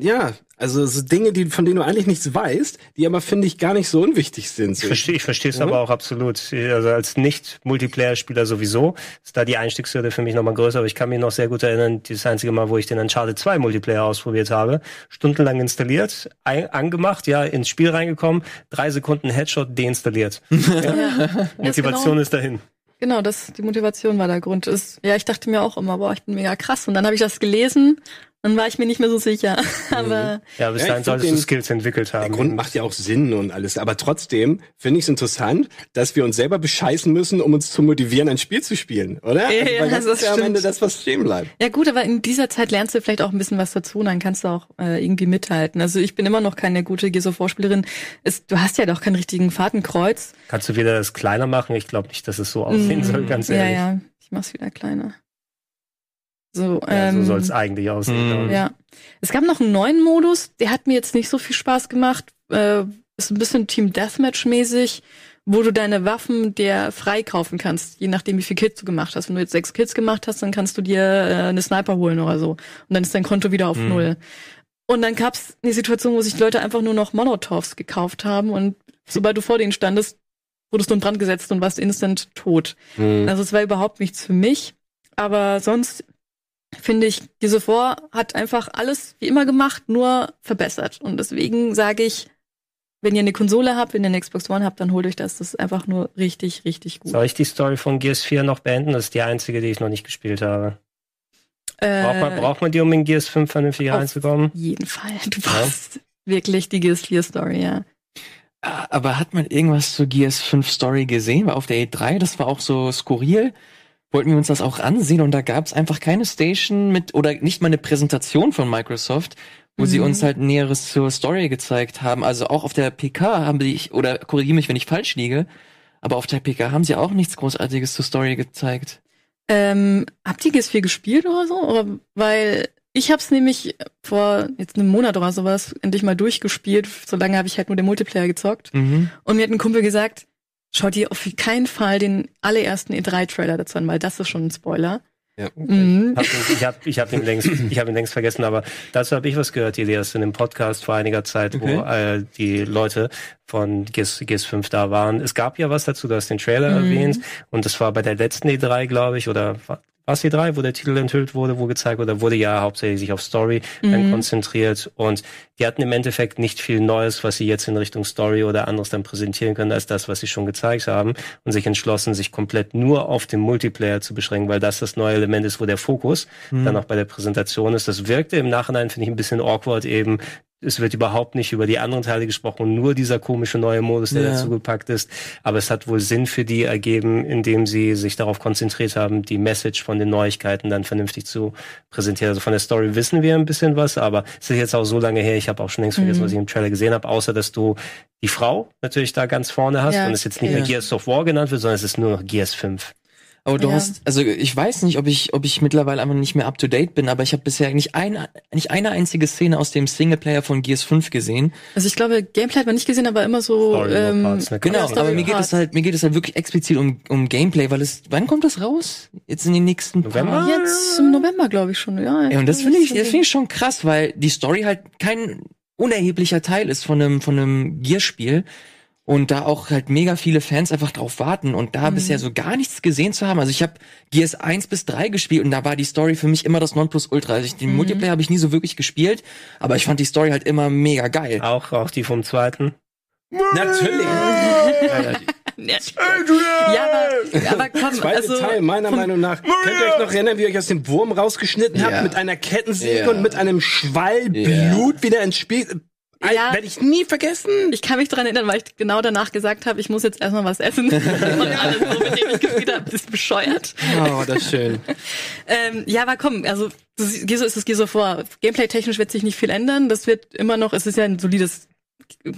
ja, also so Dinge, die, von denen du eigentlich nichts weißt, die aber, finde ich, gar nicht so unwichtig sind. Ich verstehe ich verstehe es Ja. aber auch absolut. Also als Nicht-Multiplayer-Spieler sowieso ist da die Einstiegshürde für mich nochmal größer. Aber ich kann mich noch sehr gut erinnern, das einzige Mal, wo ich den Uncharted 2 Multiplayer ausprobiert habe, stundenlang installiert, ein, angemacht, ja, ins Spiel reingekommen, drei Sekunden Headshot deinstalliert. Ja. Motivation genau, ist dahin. genau, das, die Motivation war der Grund. Ist, ja, ich dachte mir auch immer, boah, ich bin mega krass. Und dann habe ich das gelesen, dann war ich mir nicht mehr so sicher. Aber Ja, bis Ja, ich dahin find solltest du Skills entwickelt der haben. Grund macht ja auch Sinn und alles. Aber trotzdem finde ich es interessant, dass wir uns selber bescheißen müssen, um uns zu motivieren, ein Spiel zu spielen, oder? Ja, also, weil das, das ist ja am. Ende das, was stehen bleibt. Ja gut, aber in dieser Zeit lernst du vielleicht auch ein bisschen was dazu und dann kannst du auch äh, irgendwie mithalten. Also ich bin immer noch keine gute Gears of du hast ja doch keinen richtigen Fahrtenkreuz. Kannst du wieder das kleiner machen? Ich glaube nicht, dass es so aussehen soll, ganz Mm, ja, ehrlich. ja, ich mach's wieder kleiner. So, Ja, ähm, so soll es eigentlich aussehen. Ich. ja. Es gab noch einen neuen Modus, der hat mir jetzt nicht so viel Spaß gemacht. Äh, ist ein bisschen Team Deathmatch mäßig, wo du deine Waffen dir freikaufen kannst, je nachdem wie viel Kills du gemacht hast. Wenn du jetzt sechs Kills gemacht hast, dann kannst du dir äh, eine Sniper holen oder so. Und dann ist dein Konto wieder auf Mhm. null. Und dann gab's eine Situation, wo sich die Leute einfach nur noch Molotovs gekauft haben und sobald du vor denen standest, wurdest du in Brand gesetzt und warst instant tot. Hm. Also es war überhaupt nichts für mich. Aber sonst finde ich, diese Vor hat einfach alles wie immer gemacht, nur verbessert. Und deswegen sage ich, wenn ihr eine Konsole habt, wenn ihr eine Xbox One habt, dann holt euch das. Das ist einfach nur richtig, richtig gut. Soll ich die Story von Gears 4 noch beenden? Das ist die einzige, die ich noch nicht gespielt habe. Braucht man, Äh, braucht man die, um in Gears 5 vernünftig auf reinzukommen? jeden Fall. Du brauchst wirklich die Gears 4 Story, ja. Ah, Aber hat man irgendwas zur Gears 5 Story gesehen? War auf der E3, das war auch so skurril. Wollten wir uns das auch ansehen und da gab es einfach keine Station mit oder nicht mal eine Präsentation von Microsoft, wo sie Mhm. uns halt Näheres zur Story gezeigt haben. Also auch auf der PK haben die, oder korrigiere mich, wenn ich falsch liege, aber auf der PK haben sie auch nichts Großartiges zur Story gezeigt. Ähm, habt ihr Gears 4 gespielt oder so? Oder, weil ich hab's nämlich vor jetzt einem Monat oder sowas endlich mal durchgespielt. So lange habe ich halt nur den Multiplayer gezockt. Mhm. Und mir hat ein Kumpel gesagt, schau dir auf keinen Fall den allerersten E3-Trailer dazu an, weil das ist schon ein Spoiler. Ja. Mhm. Hab, ich habe ich hab ihn, längst, ich hab ihn längst vergessen, aber dazu habe ich was gehört, Elias, in dem Podcast vor einiger Zeit, wo äh, die Leute von GS, GS 5 da waren. Es gab ja was dazu, du hast den Trailer Mhm. erwähnt und das war bei der letzten E3, glaube ich, oder war es E3, wo der Titel enthüllt wurde, wo gezeigt wurde, wurde ja hauptsächlich sich auf Story dann Mhm. konzentriert und die hatten im Endeffekt nicht viel Neues, was sie jetzt in Richtung Story oder anderes dann präsentieren können, als das, was sie schon gezeigt haben und sich entschlossen, sich komplett nur auf den Multiplayer zu beschränken, weil das das neue Element ist, wo der Fokus dann auch bei der Präsentation ist. Das wirkte im Nachhinein, finde ich, ein bisschen awkward eben. Es wird überhaupt nicht über die anderen Teile gesprochen nur dieser komische neue Modus, der Ja. dazu gepackt ist. Aber es hat wohl Sinn für die ergeben, indem sie sich darauf konzentriert haben, die Message von den Neuigkeiten dann vernünftig zu präsentieren. Also von der Story wissen wir ein bisschen was, aber es ist jetzt auch so lange her, ich habe auch schon längst vergessen, Mhm. was ich im Trailer gesehen habe, außer dass du die Frau natürlich da ganz vorne hast Ja, und es jetzt nicht ja. mehr Gears of War genannt wird, sondern es ist nur noch Gears 5. Aber du Ja. hast, also ich weiß nicht, ob ich, ob ich mittlerweile einfach nicht mehr up to date bin, aber ich habe bisher nicht eine, nicht eine einzige Szene aus dem Singleplayer von Gears 5 gesehen. Also ich glaube, Gameplay hat man nicht gesehen, aber immer so. Story Ähm, Parts, ne? Genau, Story aber mir geht es halt, mir geht es halt wirklich explizit um, um Gameplay, weil es, wann kommt das raus? Jetzt in den nächsten November? Paar- Jetzt im November, glaube ich schon. Ja, Ja, und das finde ich, das finde ich schon krass, weil die Story halt kein unerheblicher Teil ist von einem, von einem Gear-Spiel. Und da auch halt mega viele Fans einfach drauf warten und da bisher so gar nichts gesehen zu haben. Also ich habe Gears 1 bis 3 gespielt und da war die Story für mich immer das Nonplusultra. Also ich, den Multiplayer habe ich nie so wirklich gespielt, aber ich fand die Story halt immer mega geil. Auch, auch die vom zweiten. Natürlich. Ja, ja aber, aber komm, Zweite also Teil, meiner Meinung nach. Könnt ihr euch noch erinnern, wie ihr euch aus dem Wurm rausgeschnitten Ja. habt mit einer Kettensäge Ja. und mit einem Schwall Ja. Blut wieder ins Spiel? Ja. Werde ich nie vergessen. Ich kann mich dran erinnern, weil ich genau danach gesagt habe, ich muss jetzt erstmal was essen. Und alles so, mit dem ich gespielt habe, ist bescheuert. Oh, das ist schön. Ähm, ja, aber komm, also geh so ist es geh so vor. Gameplay-technisch wird sich nicht viel ändern. Das wird immer noch, es ist ja ein solides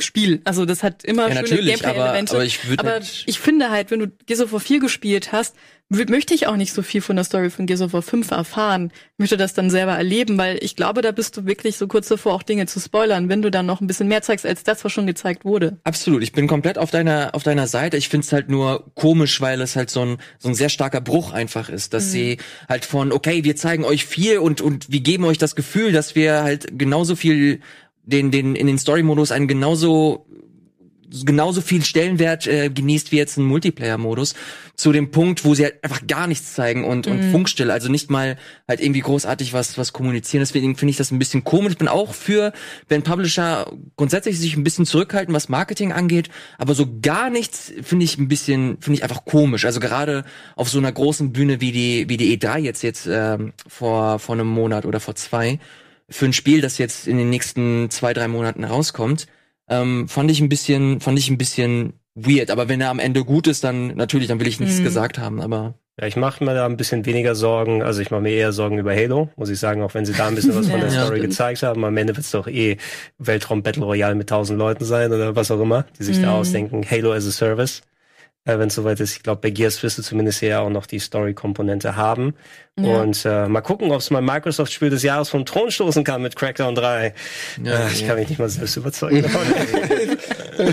Spiel. Also das hat immer Ja, schöne natürlich, aber, Gameplay-Elemente. aber ich Aber ich finde halt, wenn du Gears of War 4 gespielt hast, möchte ich auch nicht so viel von der Story von Gears of War 5 erfahren. Ich möchte das dann selber erleben, weil ich glaube, da bist du wirklich so kurz davor, auch Dinge zu spoilern, wenn du dann noch ein bisschen mehr zeigst, als das, was schon gezeigt wurde. Absolut, ich bin komplett auf deiner auf deiner Seite. Ich find's halt nur komisch, weil es halt so ein so ein sehr starker Bruch einfach ist, dass sie halt von okay, wir zeigen euch viel und und wir geben euch das Gefühl, dass wir halt genauso viel den den in den Story Modus einen genauso genauso viel Stellenwert äh, genießt wie jetzt ein Multiplayer-Modus, zu dem Punkt, wo sie halt einfach gar nichts zeigen und, und Funkstille, also nicht mal halt irgendwie großartig was, was kommunizieren. Deswegen finde ich das ein bisschen komisch. Ich bin auch für, wenn Publisher grundsätzlich sich ein bisschen zurückhalten, was Marketing angeht, aber so gar nichts finde ich ein bisschen, finde ich einfach komisch. Also gerade auf so einer großen Bühne wie die, wie die E3 jetzt, jetzt ähm, vor, vor einem Monat oder vor zwei, für ein Spiel, das jetzt in den nächsten zwei, drei Monaten rauskommt, ähm, fand ich ein bisschen, fand ich ein bisschen weird. Aber wenn er am Ende gut ist, dann natürlich, dann will ich nichts Mhm. gesagt haben. Aber Ja, ich mache mir da ein bisschen weniger Sorgen. Also ich mache mir eher Sorgen über Halo, muss ich sagen, auch wenn sie da ein bisschen was von Ja, der Story stimmt. gezeigt haben. Am Ende wird es doch eh Weltraum Battle Royale mit tausend Leuten sein oder was auch immer, die sich da Mhm. ausdenken. Halo as a Service. Äh, wenn es soweit ist. Ich glaube, bei Gears wirst du zumindest ja auch noch die Story-Komponente haben. Ja. Und äh, mal gucken, ob es mal Microsoft-Spiel des Jahres vom Thron stoßen kann mit Crackdown 3. Ja, äh, ich ja. kann mich nicht mal selbst überzeugen. davon. äh,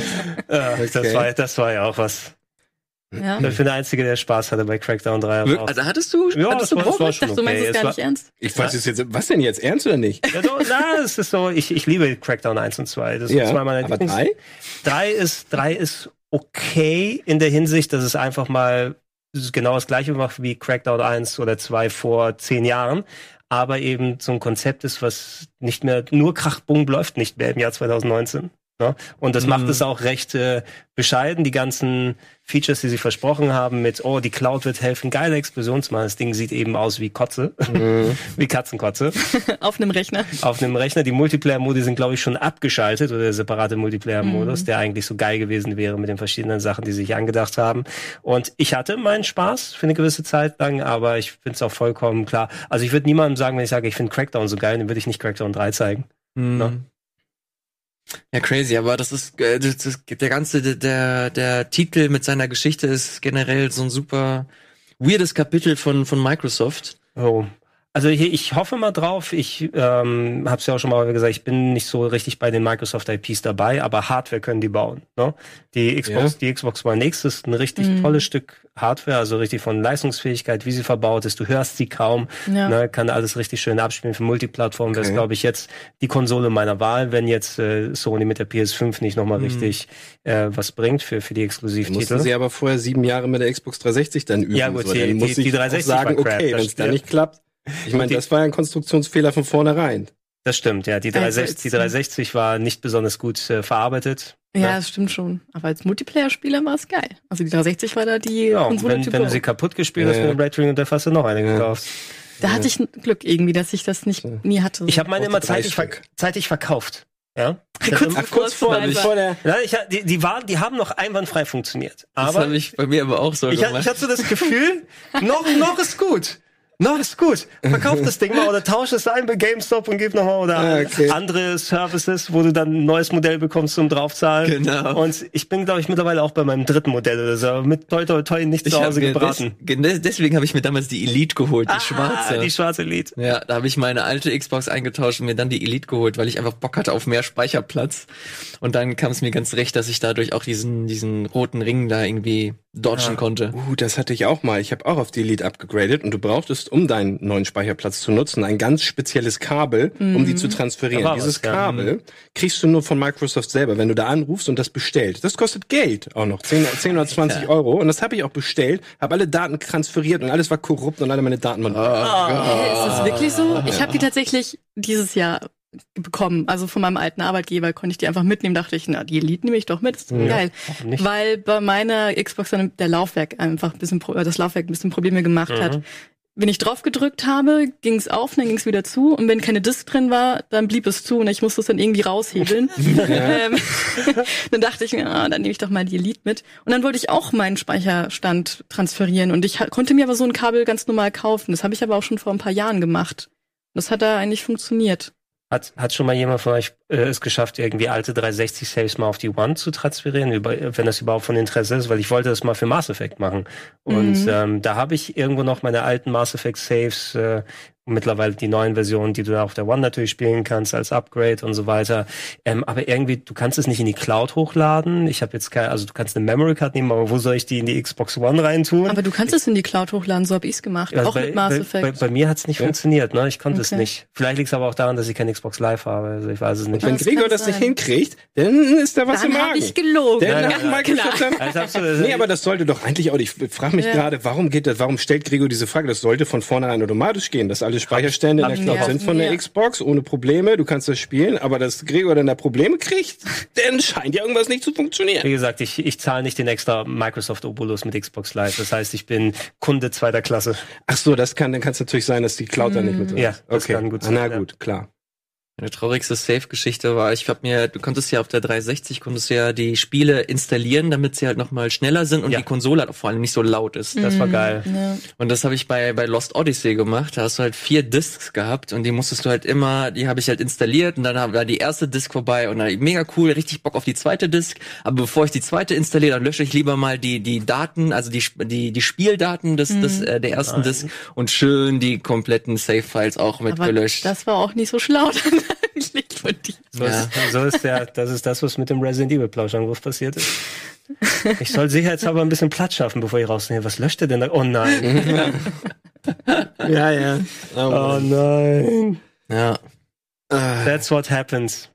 das, Okay. war, das war ja auch was. Ja. Ich bin der Einzige, der Spaß hatte bei Crackdown 3. aber Wir- auch- Also hattest du, Ja, hattest das du war- das war Ich dachte, schon du meinst okay. es gar nicht ernst. Ich weiß es jetzt. Was denn jetzt? Ernst oder nicht? Ja, so, na, es ist so, ich, ich liebe Crackdown 1 und 2. Das sind zwei meiner aber Lieblings- drei? Drei ist, drei ist okay in der Hinsicht, dass es einfach mal genau das gleiche macht wie Crackdown 1 oder 2 vor zehn Jahren. Aber eben so ein Konzept ist, was nicht mehr nur Krachbung läuft nicht mehr im Jahr 2019. Ne? Und das macht Mhm. es auch recht äh, bescheiden. Die ganzen Features, die sie versprochen haben mit, oh, die Cloud wird helfen, geile Explosionsmal. Das Ding sieht eben aus wie Kotze, wie Katzenkotze Auf einem Rechner. auf einem Rechner. Die Multiplayer-Modi sind, glaube ich, schon abgeschaltet oder der separate Multiplayer-Modus, der eigentlich so geil gewesen wäre mit den verschiedenen Sachen, die sie sich angedacht haben. Und ich hatte meinen Spaß für eine gewisse Zeit lang, aber ich finde es auch vollkommen klar. Also ich würde niemandem sagen, wenn ich sage, ich finde Crackdown so geil, dann würde ich nicht Crackdown 3 zeigen. Mhm. Ja, crazy, aber das ist, äh, das, das, der ganze, der, der Titel mit seiner Geschichte ist generell so ein super weirdes Kapitel von, von Microsoft. Oh. Also ich, ich hoffe mal drauf. Ich ähm, habe es ja auch schon mal gesagt, ich bin nicht so richtig bei den Microsoft IPs dabei, aber Hardware können die bauen. Ne? Die Xbox, die Xbox One X ist ein richtig Mhm. tolles Stück Hardware, also richtig von Leistungsfähigkeit, wie sie verbaut ist. Du hörst sie kaum, Ja. ne? kann alles richtig schön abspielen. Für Multiplattform wäre es, Okay. glaube ich, jetzt die Konsole meiner Wahl, wenn jetzt äh, Sony mit der PS5 nicht nochmal Mhm. richtig äh, was bringt für für die Mussten Exklusivtitel. sie aber vorher sieben Jahre mit der Xbox 360 dann üben. Ja, gut, so. die- dann die- muss die ich auch 360 sagen, war crap, okay, wenn es da nicht klappt. Ich meine, das war ja ein Konstruktionsfehler von vornherein. Das stimmt, ja. Die Also 360, die jetzt- 360 war nicht besonders gut äh, verarbeitet. Ja, das stimmt schon. Aber als Multiplayer-Spieler war es geil. Also die 360 war da die Ja, und Konsole wenn, wenn du sie kaputt gespielt hast Ja. mit dem Red Ring und der hast du noch eine Ja. gekauft. Da hatte ich ein Glück irgendwie, dass ich das nicht nie hatte. Ich habe meine immer zeitig, ver Stück. zeitig verkauft. Ja. kurz, Ach, kurz vor, bevor der. Ja, ich, die, die, waren, die haben noch einwandfrei funktioniert. Das Aber habe ich bei mir aber auch so ich, gemacht. ich hatte so das Gefühl, noch, noch ist gut. Noch ist gut. Verkauf das Ding mal oder tausch es ein bei GameStop und gib nochmal oder Ah, okay. andere Services, wo du dann ein neues Modell bekommst zum draufzahlen. Genau. Und ich bin, glaube ich, mittlerweile auch bei meinem dritten Modell oder so. Mit toi toi toi nicht Ich zu Hause gebraten. Des, gen- deswegen habe ich mir damals die Elite geholt, die Ah, schwarze. Die schwarze Lied. Ja, da habe ich meine alte Xbox eingetauscht und mir dann die Elite geholt, weil ich einfach Bock hatte auf mehr Speicherplatz. Und dann kam es mir ganz recht, dass ich dadurch auch diesen, diesen roten Ring da irgendwie dodgen Ja. konnte. Uh, das hatte ich auch mal. Ich habe auch auf die Elite abgegradet und du brauchtest, brauchst, um deinen neuen Speicherplatz zu nutzen, ein ganz spezielles Kabel, um die zu transferieren. Da war Dieses was, ja. Kabel kriegst du nur von Microsoft selber, wenn du da anrufst und das bestellst. Das kostet Geld auch noch, 10, 10 oder 20 Euro. Und das habe ich auch bestellt, habe alle Daten transferiert und alles war korrupt und alle meine Daten waren. Hey, ist das wirklich so? Ich habe die tatsächlich dieses Jahr bekommen. Also von meinem alten Arbeitgeber konnte ich die einfach mitnehmen. Dachte ich, na, die Elite nehme ich doch mit. Ist doch geil. Weil bei meiner Xbox dann der Laufwerk einfach ein bisschen, Pro- äh, das Laufwerk ein bisschen Probleme gemacht Mhm. hat. Wenn ich drauf gedrückt habe, ging es auf, dann ging es wieder zu. Und wenn keine Disk drin war, dann blieb es zu und ich musste es dann irgendwie raushebeln. ähm, dann dachte ich mir, ah, dann nehme ich doch mal die Elite mit. Und dann wollte ich auch meinen Speicherstand transferieren. Und ich konnte mir aber so ein Kabel ganz normal kaufen. Das habe ich aber auch schon vor ein paar Jahren gemacht. Das hat da eigentlich funktioniert. Hat, hat schon mal jemand von euch äh, es geschafft, irgendwie alte 360 Saves mal auf die One zu transferieren, über, wenn das überhaupt von Interesse ist? Weil ich wollte das mal für Mass Effect machen. Und Mhm. ähm, da habe ich irgendwo noch meine alten Mass Effect Saves, äh, mittlerweile die neuen Versionen, die du da auf der One natürlich spielen kannst als Upgrade und so weiter. Ähm, aber irgendwie, du kannst es nicht in die Cloud hochladen. Ich habe jetzt keine, also du kannst eine Memory Card nehmen, aber wo soll ich die in die Xbox One reintun? Aber du kannst es in die Cloud hochladen, so hab ich's gemacht. Also auch bei, mit Mass bei, Effect. Bei, bei mir hat's nicht Ja. funktioniert, ne? Ich konnte es Okay. nicht. Vielleicht liegt es aber auch daran, dass ich kein Xbox Live habe. Also ich weiß es nicht. Wenn Gregor das nicht hinkriegt, dann ist da was im dann hab Magen. ich gelogen. Denn Nein, nein, nein. Microsoft dann, Als absolut- Nee, aber das sollte doch eigentlich auch, ich frage mich Ja. gerade, warum geht das, warum stellt Gregor diese Frage? Das sollte von vornherein automatisch gehen, dass alle Speicherstände in der Cloud ja. sind von der Ja. Xbox, ohne Probleme, du kannst das spielen, aber dass Gregor dann da Probleme kriegt, dann scheint ja irgendwas nicht zu funktionieren. Wie gesagt, ich, ich zahle nicht den extra Microsoft Obolus mit Xbox Live. Das heißt, ich bin Kunde zweiter Klasse. Ach so, das kann, dann kann es natürlich sein, dass die Cloud da nicht mit drin Ja, ist. das okay. kann gut Ah, Na sein, ja. gut, klar. Meine traurigste Safe-Geschichte war, ich hab mir, du konntest ja auf der 360 konntest ja die Spiele installieren, damit sie halt nochmal schneller sind und Ja. die Konsole halt vor allem nicht so laut ist. Das war geil. Ja. Und das habe ich bei, bei Lost Odyssey gemacht. Da hast du halt vier Discs gehabt und die musstest du halt immer, die habe ich halt installiert und dann war die erste Disc vorbei und dann mega cool, richtig Bock auf die zweite Disc. Aber bevor ich die zweite installiere, dann lösche ich lieber mal die, die Daten, also die, Sp- die, die Spieldaten des, des, äh, der ersten Disc und schön die kompletten Save-Files auch mit Aber gelöscht. das war auch nicht so schlau eigentlich von dir. So, Ja. ist, so ist der, das ist das, was mit dem Resident Evil Plauschangriff passiert ist. Ich soll sicherheitshalber ein bisschen Platz schaffen, bevor ich rausnehme. Was löscht er denn da? Oh nein. Ja, ja. Oh nein. ja. That's what happens.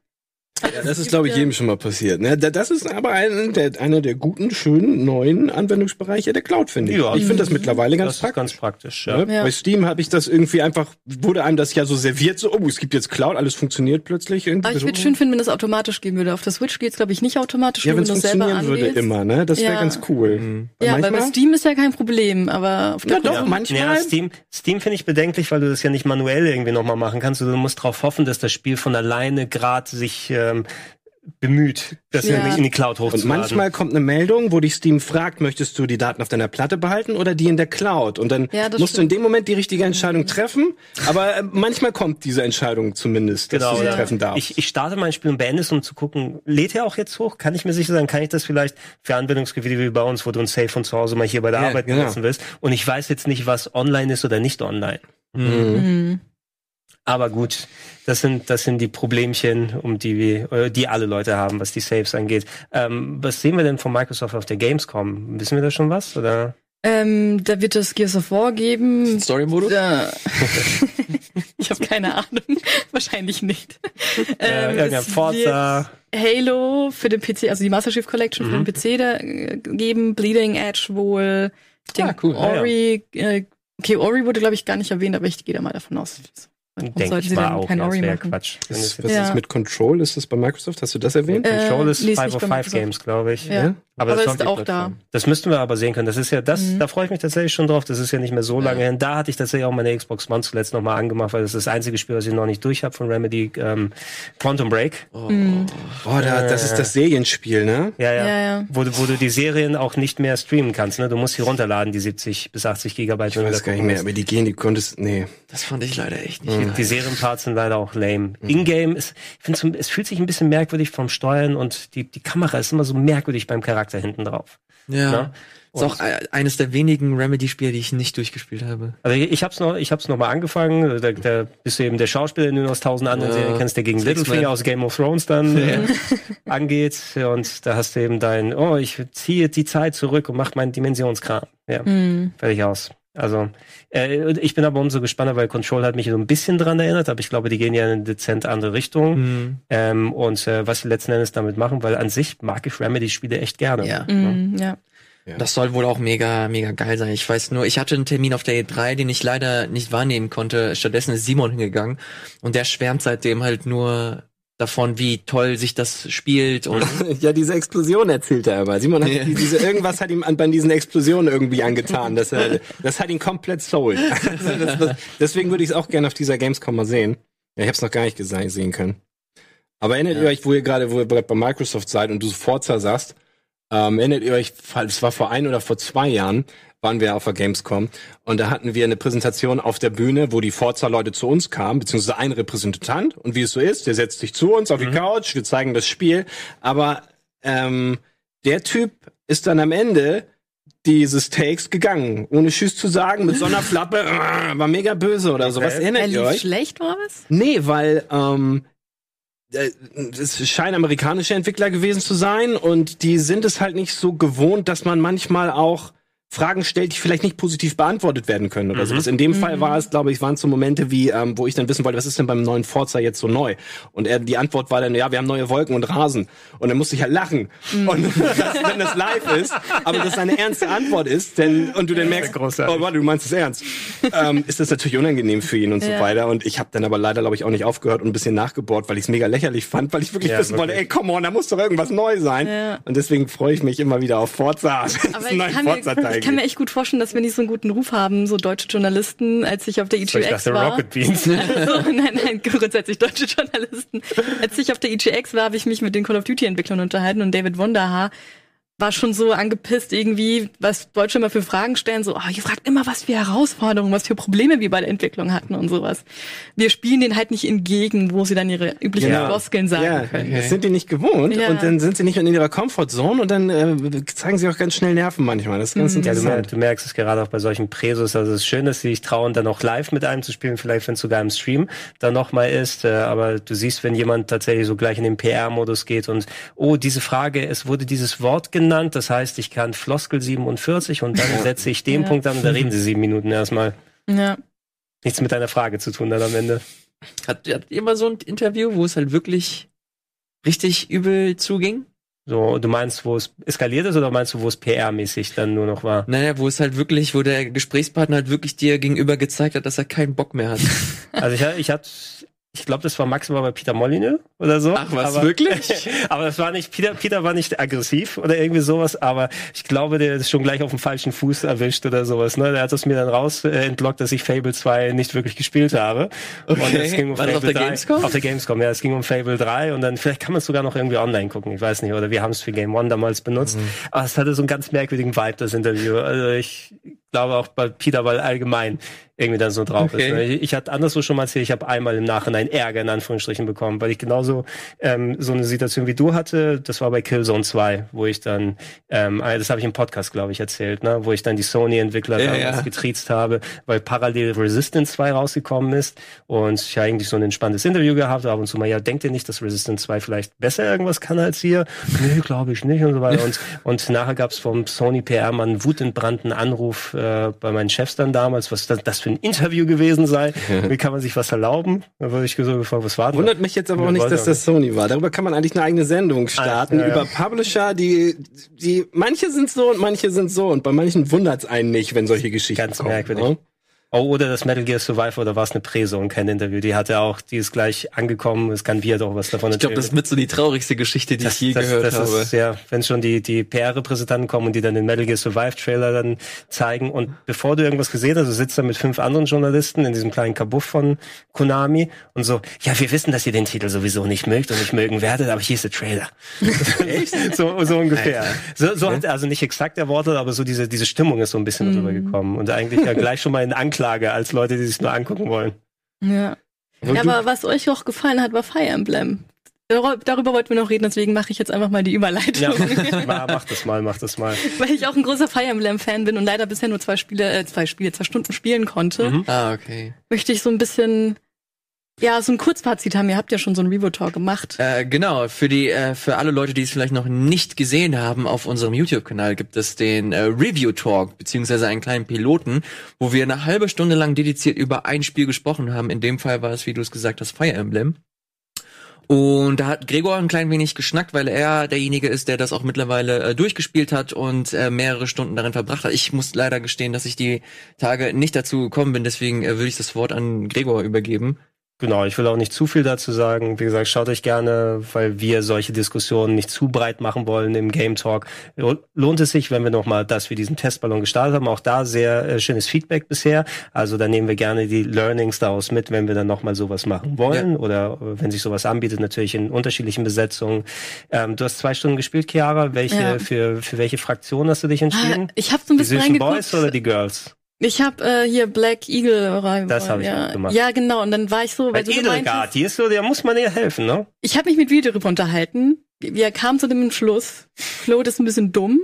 Ja, das ist, glaube ich, jedem schon mal passiert. Ne? Da- Das ist aber ein, der, einer der guten, schönen, neuen Anwendungsbereiche der Cloud, finde ich. Ja. ich finde das mittlerweile ganz Das ist praktisch. ganz praktisch, ja. Ne? Ja. Bei Steam habe ich das irgendwie einfach, wurde einem das ja so serviert, so, oh, es gibt jetzt Cloud, alles funktioniert plötzlich irgendwie. Aber ich würde schön finden, wenn das automatisch gehen würde. Auf der Switch geht's, glaube ich, nicht automatisch, ja, wenn es es funktionieren würde immer, ne? Das wäre Ja. ganz cool. Mhm. Ja, weil bei manchmal- Steam ist ja kein Problem, aber auf der Ja, doch, manchmal. Ja, Steam, Steam finde ich bedenklich, weil du das ja nicht manuell irgendwie nochmal machen kannst. Du musst darauf hoffen, dass das Spiel von alleine gerade sich ähm, bemüht, das Ja. in die Cloud Und hochzuladen. manchmal kommt eine Meldung, wo dich Steam fragt, möchtest du die Daten auf deiner Platte behalten oder die in der Cloud? Und dann Ja, musst du in stimmt. dem Moment die richtige Entscheidung treffen. Aber äh, manchmal kommt diese Entscheidung zumindest, dass Genau, du sie ja. treffen darfst. Ich, ich starte mein Spiel und beende es, um zu gucken, lädt er auch jetzt hoch? Kann ich mir sicher sein, kann ich das vielleicht für Anwendungsgebiete wie bei uns, wo du ein Safe von zu Hause mal hier bei der Ja, Arbeit genau. benutzen willst? Und ich weiß jetzt nicht, was online ist oder nicht online. Mhm. Mhm. Aber gut, das sind, das sind die Problemchen, um die wir, äh, die alle Leute haben, was die Saves angeht. Ähm, was sehen wir denn von Microsoft auf der Gamescom? Wissen wir da schon was? Oder? Ähm, da wird es Gears of War geben. Story-Modus? Ich habe keine Ahnung. Wahrscheinlich nicht. Äh, irgendein es Forza. Halo für den PC, also die Master Chief Collection Mhm. für den PC da äh, geben. Bleeding Edge wohl. Ich Ah, denke, cool. Ah, ja. Ori, äh, okay, Ori wurde, glaube ich, gar nicht erwähnt, aber ich gehe da mal davon aus. Denke sollten ich sie mal dann auch. kein Ja, das wäre? Quatsch. Ist, was Ja. ist mit Control? Ist das bei Microsoft? Hast du das erwähnt? Äh, Control ist nee, ist 5 nicht of bei 5 Microsoft. Games, glaube ich. Ja. Aber, Aber das ist auch da. Das müssten wir aber sehen können. Das ist ja das, Mhm. da freue ich mich tatsächlich schon drauf. Das ist ja nicht mehr so lange hin. Da hatte ich tatsächlich auch meine Xbox One zuletzt nochmal angemacht, weil das ist das einzige Spiel, was ich noch nicht durch habe von Remedy, ähm, Quantum Break. Oh. Oh, da, das ist das Serienspiel, ne? Ja, ja. Ja, ja. Wo, du- wo du die Serien auch nicht mehr streamen kannst. Ne? Du musst sie runterladen, die 70 bis 80 Gigabyte. Ich weiß gar nicht mehr, aber die gehen, die konntest, nee. Das fand ich leider echt nicht Die. Serienparts sind leider auch lame. Ingame ist, ich finde, so, es fühlt sich ein bisschen merkwürdig vom Steuern und die, die Kamera ist immer so merkwürdig beim Charakter hinten drauf. Ja. Ne? Ist auch äh, eines der wenigen Remedy-Spiele, die ich nicht durchgespielt habe. Also ich, hab's noch, ich hab's noch mal angefangen. Da, da bist du eben der Schauspieler, den du aus tausend anderen Ja. Serien kennst, der gegen Littlefinger aus Game of Thrones dann äh, angeht. Und da hast du eben dein, oh, ich ziehe die Zeit zurück und mach meinen Dimensionskram. Ja, Mhm. fertig aus. Also, äh, ich bin aber umso gespannter, weil Control hat mich so ein bisschen dran erinnert, aber ich glaube, die gehen ja in eine dezent andere Richtung. Mhm. Ähm, und äh, was sie letzten Endes damit machen, weil an sich mag ich Remedy-Spiele echt gerne. Ja. Mm, ja. Das soll wohl auch mega, mega geil sein. Ich weiß nur, ich hatte einen Termin auf der E3, den ich leider nicht wahrnehmen konnte. Stattdessen ist Simon hingegangen und der schwärmt seitdem halt nur davon, wie toll sich das spielt und Ja, diese Explosion erzählt er immer. Simon hat Ja. diese irgendwas hat ihm an bei diesen Explosionen irgendwie angetan. Das, äh, das hat ihn komplett sold. Also das, das, deswegen würde ich es auch gerne auf dieser Gamescom mal sehen. Ja, ich habe es noch gar nicht gese- sehen können. Aber erinnert Ja. ihr euch, wo ihr gerade, wo ihr bei Microsoft seid und du Forza sagst, ähm, erinnert ihr euch, es war vor ein oder vor zwei Jahren, waren wir auf der Gamescom und da hatten wir eine Präsentation auf der Bühne, wo die Forza-Leute zu uns kamen, beziehungsweise ein Repräsentant und wie es so ist, der setzt sich zu uns auf die Couch, wir zeigen das Spiel, aber ähm, der Typ ist dann am Ende dieses Takes gegangen, ohne Tschüss zu sagen, mit so einer Flappe, äh, war mega böse oder so. Was Okay. erinnert Er ihr euch? schlecht, war was? Nee, weil ähm, äh, es scheinen amerikanische Entwickler gewesen zu sein und die sind es halt nicht so gewohnt, dass man manchmal auch Fragen stellt, die vielleicht nicht positiv beantwortet werden können oder sowas. In dem Fall war es, glaube ich, waren es so Momente wie, ähm, wo ich dann wissen wollte, was ist denn beim neuen Forza jetzt so neu? Und er, die Antwort war dann, ja, wir haben neue Wolken und Rasen. Und dann musste ich halt lachen. Und das, wenn das live ist, aber das eine ernste Antwort ist, denn, und du dann merkst, oh, warte, du meinst es ernst, ähm, ist das natürlich unangenehm für ihn und so Ja. weiter. Und ich habe dann aber leider, glaube ich, auch nicht aufgehört und ein bisschen nachgebohrt, weil ich es mega lächerlich fand, weil ich wirklich Ja, wissen wollte, wirklich. ey, come on, da muss doch irgendwas neu sein. Ja. Und deswegen freue ich mich immer wieder auf Forza. Aber einen ich neuen kann, mir, Ich kann mir echt gut vorstellen, dass wir nicht so einen guten Ruf haben, so deutsche Journalisten, als ich auf der So, ich EGX dachte war. Rocket Beans. so, nein, nein, grundsätzlich deutsche Journalisten. Als ich auf der EGX war, habe ich mich mit den Call of Duty Entwicklern unterhalten und David Wonderhaar war schon so angepisst irgendwie, was Deutsche immer für Fragen stellen, so, oh, ihr fragt immer, was für Herausforderungen, was für Probleme wir bei der Entwicklung hatten und sowas. Wir spielen denen halt nicht entgegen, wo sie dann ihre üblichen Genau. Floskeln sagen Ja, können. das sind die nicht gewohnt Ja. und dann sind sie nicht in ihrer Comfortzone und dann äh, zeigen sie auch ganz schnell Nerven manchmal. Das ist ganz Ja, du, mer interessant. du merkst es gerade auch bei solchen Präsos. Also es ist schön, dass sie sich trauen, dann auch live mit einem zu spielen, vielleicht wenn es sogar im Stream dann nochmal ist. Äh, aber du siehst, wenn jemand tatsächlich so gleich in den PR-Modus geht und oh, diese Frage, es wurde dieses Wort genannt, das heißt, ich kann Floskel 47 und dann setze ich den Ja. Punkt an und da reden sie sieben Minuten erstmal. Ja. Nichts mit deiner Frage zu tun dann am Ende. Hat, habt ihr mal so ein Interview, wo es halt wirklich richtig übel zuging? So, du meinst, wo es eskaliert ist oder meinst du, wo es PR-mäßig dann nur noch war? Naja, wo es halt wirklich, wo der Gesprächspartner halt wirklich dir gegenüber gezeigt hat, dass er keinen Bock mehr hat. Also ich, ich hatte, ich glaube, das war maximal bei Peter Molyneux oder so. Ach, was, aber, wirklich? aber das war nicht, Peter, Peter war nicht aggressiv oder irgendwie sowas, aber ich glaube, der ist schon gleich auf dem falschen Fuß erwischt oder sowas. Ne? Der hat es mir dann raus äh, entlockt, dass ich Fable 2 nicht wirklich gespielt habe. Und Okay. es ging um War das auf Fable der 3. Gamescom? Auf der Gamescom, ja. Es ging um Fable 3 und dann, vielleicht kann man es sogar noch irgendwie online gucken, ich weiß nicht. Oder wir haben es für Game One damals benutzt. Mhm. Aber es hatte so einen ganz merkwürdigen Vibe, das Interview. Also ich glaube auch bei Peter, weil allgemein irgendwie dann so drauf Okay. ist. ne? Ich, ich hatte anderswo schon mal erzählt, ich habe einmal im Nachhinein Ärger in Anführungsstrichen bekommen, weil ich genauso ähm, so eine Situation wie du hatte. Das war bei Killzone 2, wo ich dann, ähm, ah, das habe ich im Podcast, glaube ich, erzählt, ne? wo ich dann die Sony-Entwickler Ja, damals ja. getriezt habe, weil parallel Resistance 2 rausgekommen ist und ich eigentlich so ein entspanntes Interview gehabt habe ab und zu mal, ja, denkt ihr nicht, dass Resistance 2 vielleicht besser irgendwas kann als ihr? Nee, glaube ich nicht und so weiter. Und, und nachher gab es vom Sony PR-Mann einen wutentbrannten Anruf äh, bei meinen Chefs dann damals, was das, das für ein Interview gewesen sei. Wie kann man sich was erlauben? Da wurde ich so gefragt, was war denn Wundert mich jetzt aber auch nicht, dass das Sony war. Darüber kann man eigentlich eine eigene Sendung starten. ja, ja. Über Publisher, die, die, manche sind so und manche sind so. Und bei manchen wundert's einen nicht, wenn solche Geschichten Ganz kommen. merkwürdig. ne? Oh, oder das Metal Gear Survivor, da war es eine Präse und kein Interview. Die hatte auch, die ist gleich angekommen. Es kann wir doch was davon Ich glaube, das ist mit so die traurigste Geschichte, die ich je das, gehört das habe. Ist, ja, wenn schon die, die PR-Repräsentanten kommen und die dann den Metal Gear Survive Trailer dann zeigen und bevor du irgendwas gesehen hast, du sitzt da mit fünf anderen Journalisten in diesem kleinen Kabuff von Konami und so, ja, wir wissen, dass ihr den Titel sowieso nicht mögt und nicht mögen werdet, aber hier ist der Trailer. so, so ungefähr. So, so hat also nicht exakt erwartet, aber so diese, diese Stimmung ist so ein bisschen drüber gekommen und eigentlich ja gleich schon mal in Anklage als Leute, die sich nur angucken wollen. Ja. ja, aber was euch auch gefallen hat, war Fire Emblem. Dar- Darüber wollten wir noch reden, deswegen mache ich jetzt einfach mal die Überleitung. Ja, mach mach das mal, mach das mal. Weil ich auch ein großer Fire Emblem-Fan bin und leider bisher nur zwei Spiele, äh, zwei Spiele, zwei Stunden spielen konnte, Mhm. Ah, okay. möchte ich so ein bisschen Ja, so ein Kurzfazit haben wir, habt ja schon so ein Revo-Talk gemacht. Äh, genau, für die, äh, für alle Leute, die es vielleicht noch nicht gesehen haben, auf unserem YouTube-Kanal gibt es den äh, Review-Talk, beziehungsweise einen kleinen Piloten, wo wir eine halbe Stunde lang dediziert über ein Spiel gesprochen haben. In dem Fall war es, wie du es gesagt hast, Fire Emblem. Und da hat Gregor ein klein wenig geschnackt, weil er derjenige ist, der das auch mittlerweile äh, durchgespielt hat und äh, mehrere Stunden darin verbracht hat. Ich muss leider gestehen, dass ich die Tage nicht dazu gekommen bin, deswegen äh, würde ich das Wort an Gregor übergeben. Genau, ich will auch nicht zu viel dazu sagen. Wie gesagt, schaut euch gerne, weil wir solche Diskussionen nicht zu breit machen wollen im Game Talk. Lohnt es sich, wenn wir nochmal, dass wir diesen Testballon gestartet haben. Auch da sehr äh, schönes Feedback bisher. Also da nehmen wir gerne die Learnings daraus mit, wenn wir dann nochmal sowas machen wollen ja. oder äh, wenn sich sowas anbietet, natürlich in unterschiedlichen Besetzungen. Ähm, du hast zwei Stunden gespielt, Chiara. Welche, ja. für, für welche Fraktion hast du dich entschieden? Ah, ich habe so ein bisschen die süßen Boys oder die Girls? Ich habe äh, hier Black Eagle rein. Das habe ich ja. gemacht. Ja, genau. Und dann war ich so, weil du Edelgard, die ist so, der muss man ja helfen, ne? Ich habe mich mit darüber unterhalten. Wir kamen zu dem Entschluss, Claude ist ein bisschen dumm.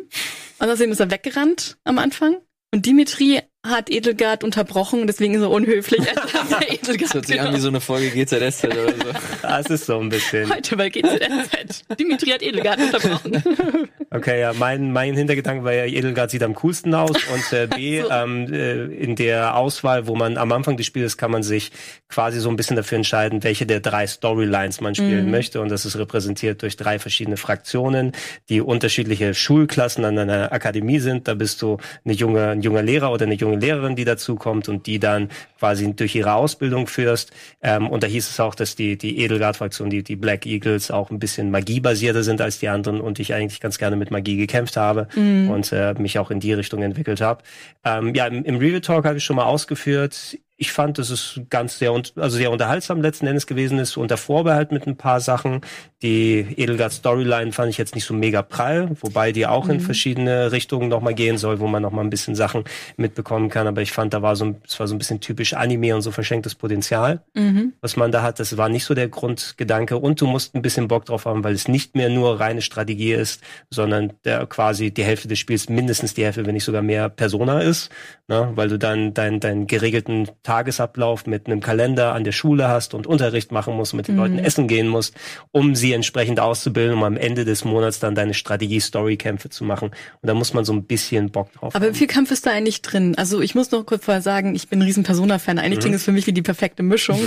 Außerdem ist er weggerannt am Anfang. Und Dimitri hat Edelgard unterbrochen, deswegen ist er unhöflich. Edelgard das hört sich an wie so eine Folge GZSZ oder so. Das ist so ein bisschen. Heute bei GZSZ. Dimitri hat Edelgard unterbrochen. Okay, ja, mein, mein Hintergedanke war ja, Edelgard sieht am coolsten aus und äh, B, so. ähm, äh, in der Auswahl, wo man am Anfang des Spiels kann man sich quasi so ein bisschen dafür entscheiden, welche der drei Storylines man spielen mhm. möchte und das ist repräsentiert durch drei verschiedene Fraktionen, die unterschiedliche Schulklassen an einer Akademie sind. Da bist du eine junge, ein junger Lehrer oder eine junge Lehrerin, die dazu kommt und die dann quasi durch ihre Ausbildung führst. Ähm, und da hieß es auch, dass die, die Edelgard-Fraktion, die, die Black Eagles auch ein bisschen magiebasierter sind als die anderen und ich eigentlich ganz gerne mit Magie gekämpft habe mhm. und äh, mich auch in die Richtung entwickelt habe. Ähm, ja, im, im Review Talk habe ich schon mal ausgeführt, ich fand, dass es ganz sehr, also sehr unterhaltsam letzten Endes gewesen ist, unter Vorbehalt mit ein paar Sachen. Die Edelgard Storyline fand ich jetzt nicht so mega prall, wobei die auch mhm. in verschiedene Richtungen nochmal gehen soll, wo man nochmal ein bisschen Sachen mitbekommen kann. Aber ich fand, da war so, es war so ein bisschen typisch Anime und so verschenktes Potenzial, mhm. was man da hat. Das war nicht so der Grundgedanke. Und du musst ein bisschen Bock drauf haben, weil es nicht mehr nur reine Strategie ist, sondern der quasi die Hälfte des Spiels, mindestens die Hälfte, wenn nicht sogar mehr Persona ist, ne? weil du dann deinen dein geregelten Tagesablauf mit einem Kalender an der Schule hast und Unterricht machen musst, mit den mhm. Leuten essen gehen musst, um sie entsprechend auszubilden, um am Ende des Monats dann deine Strategie-Story-Kämpfe zu machen. Und da muss man so ein bisschen Bock drauf Aber haben. wie viel Kampf ist da eigentlich drin? Also ich muss noch kurz vorher sagen, ich bin ein riesen Persona-Fan. Eigentlich mhm. klingt es für mich wie die perfekte Mischung.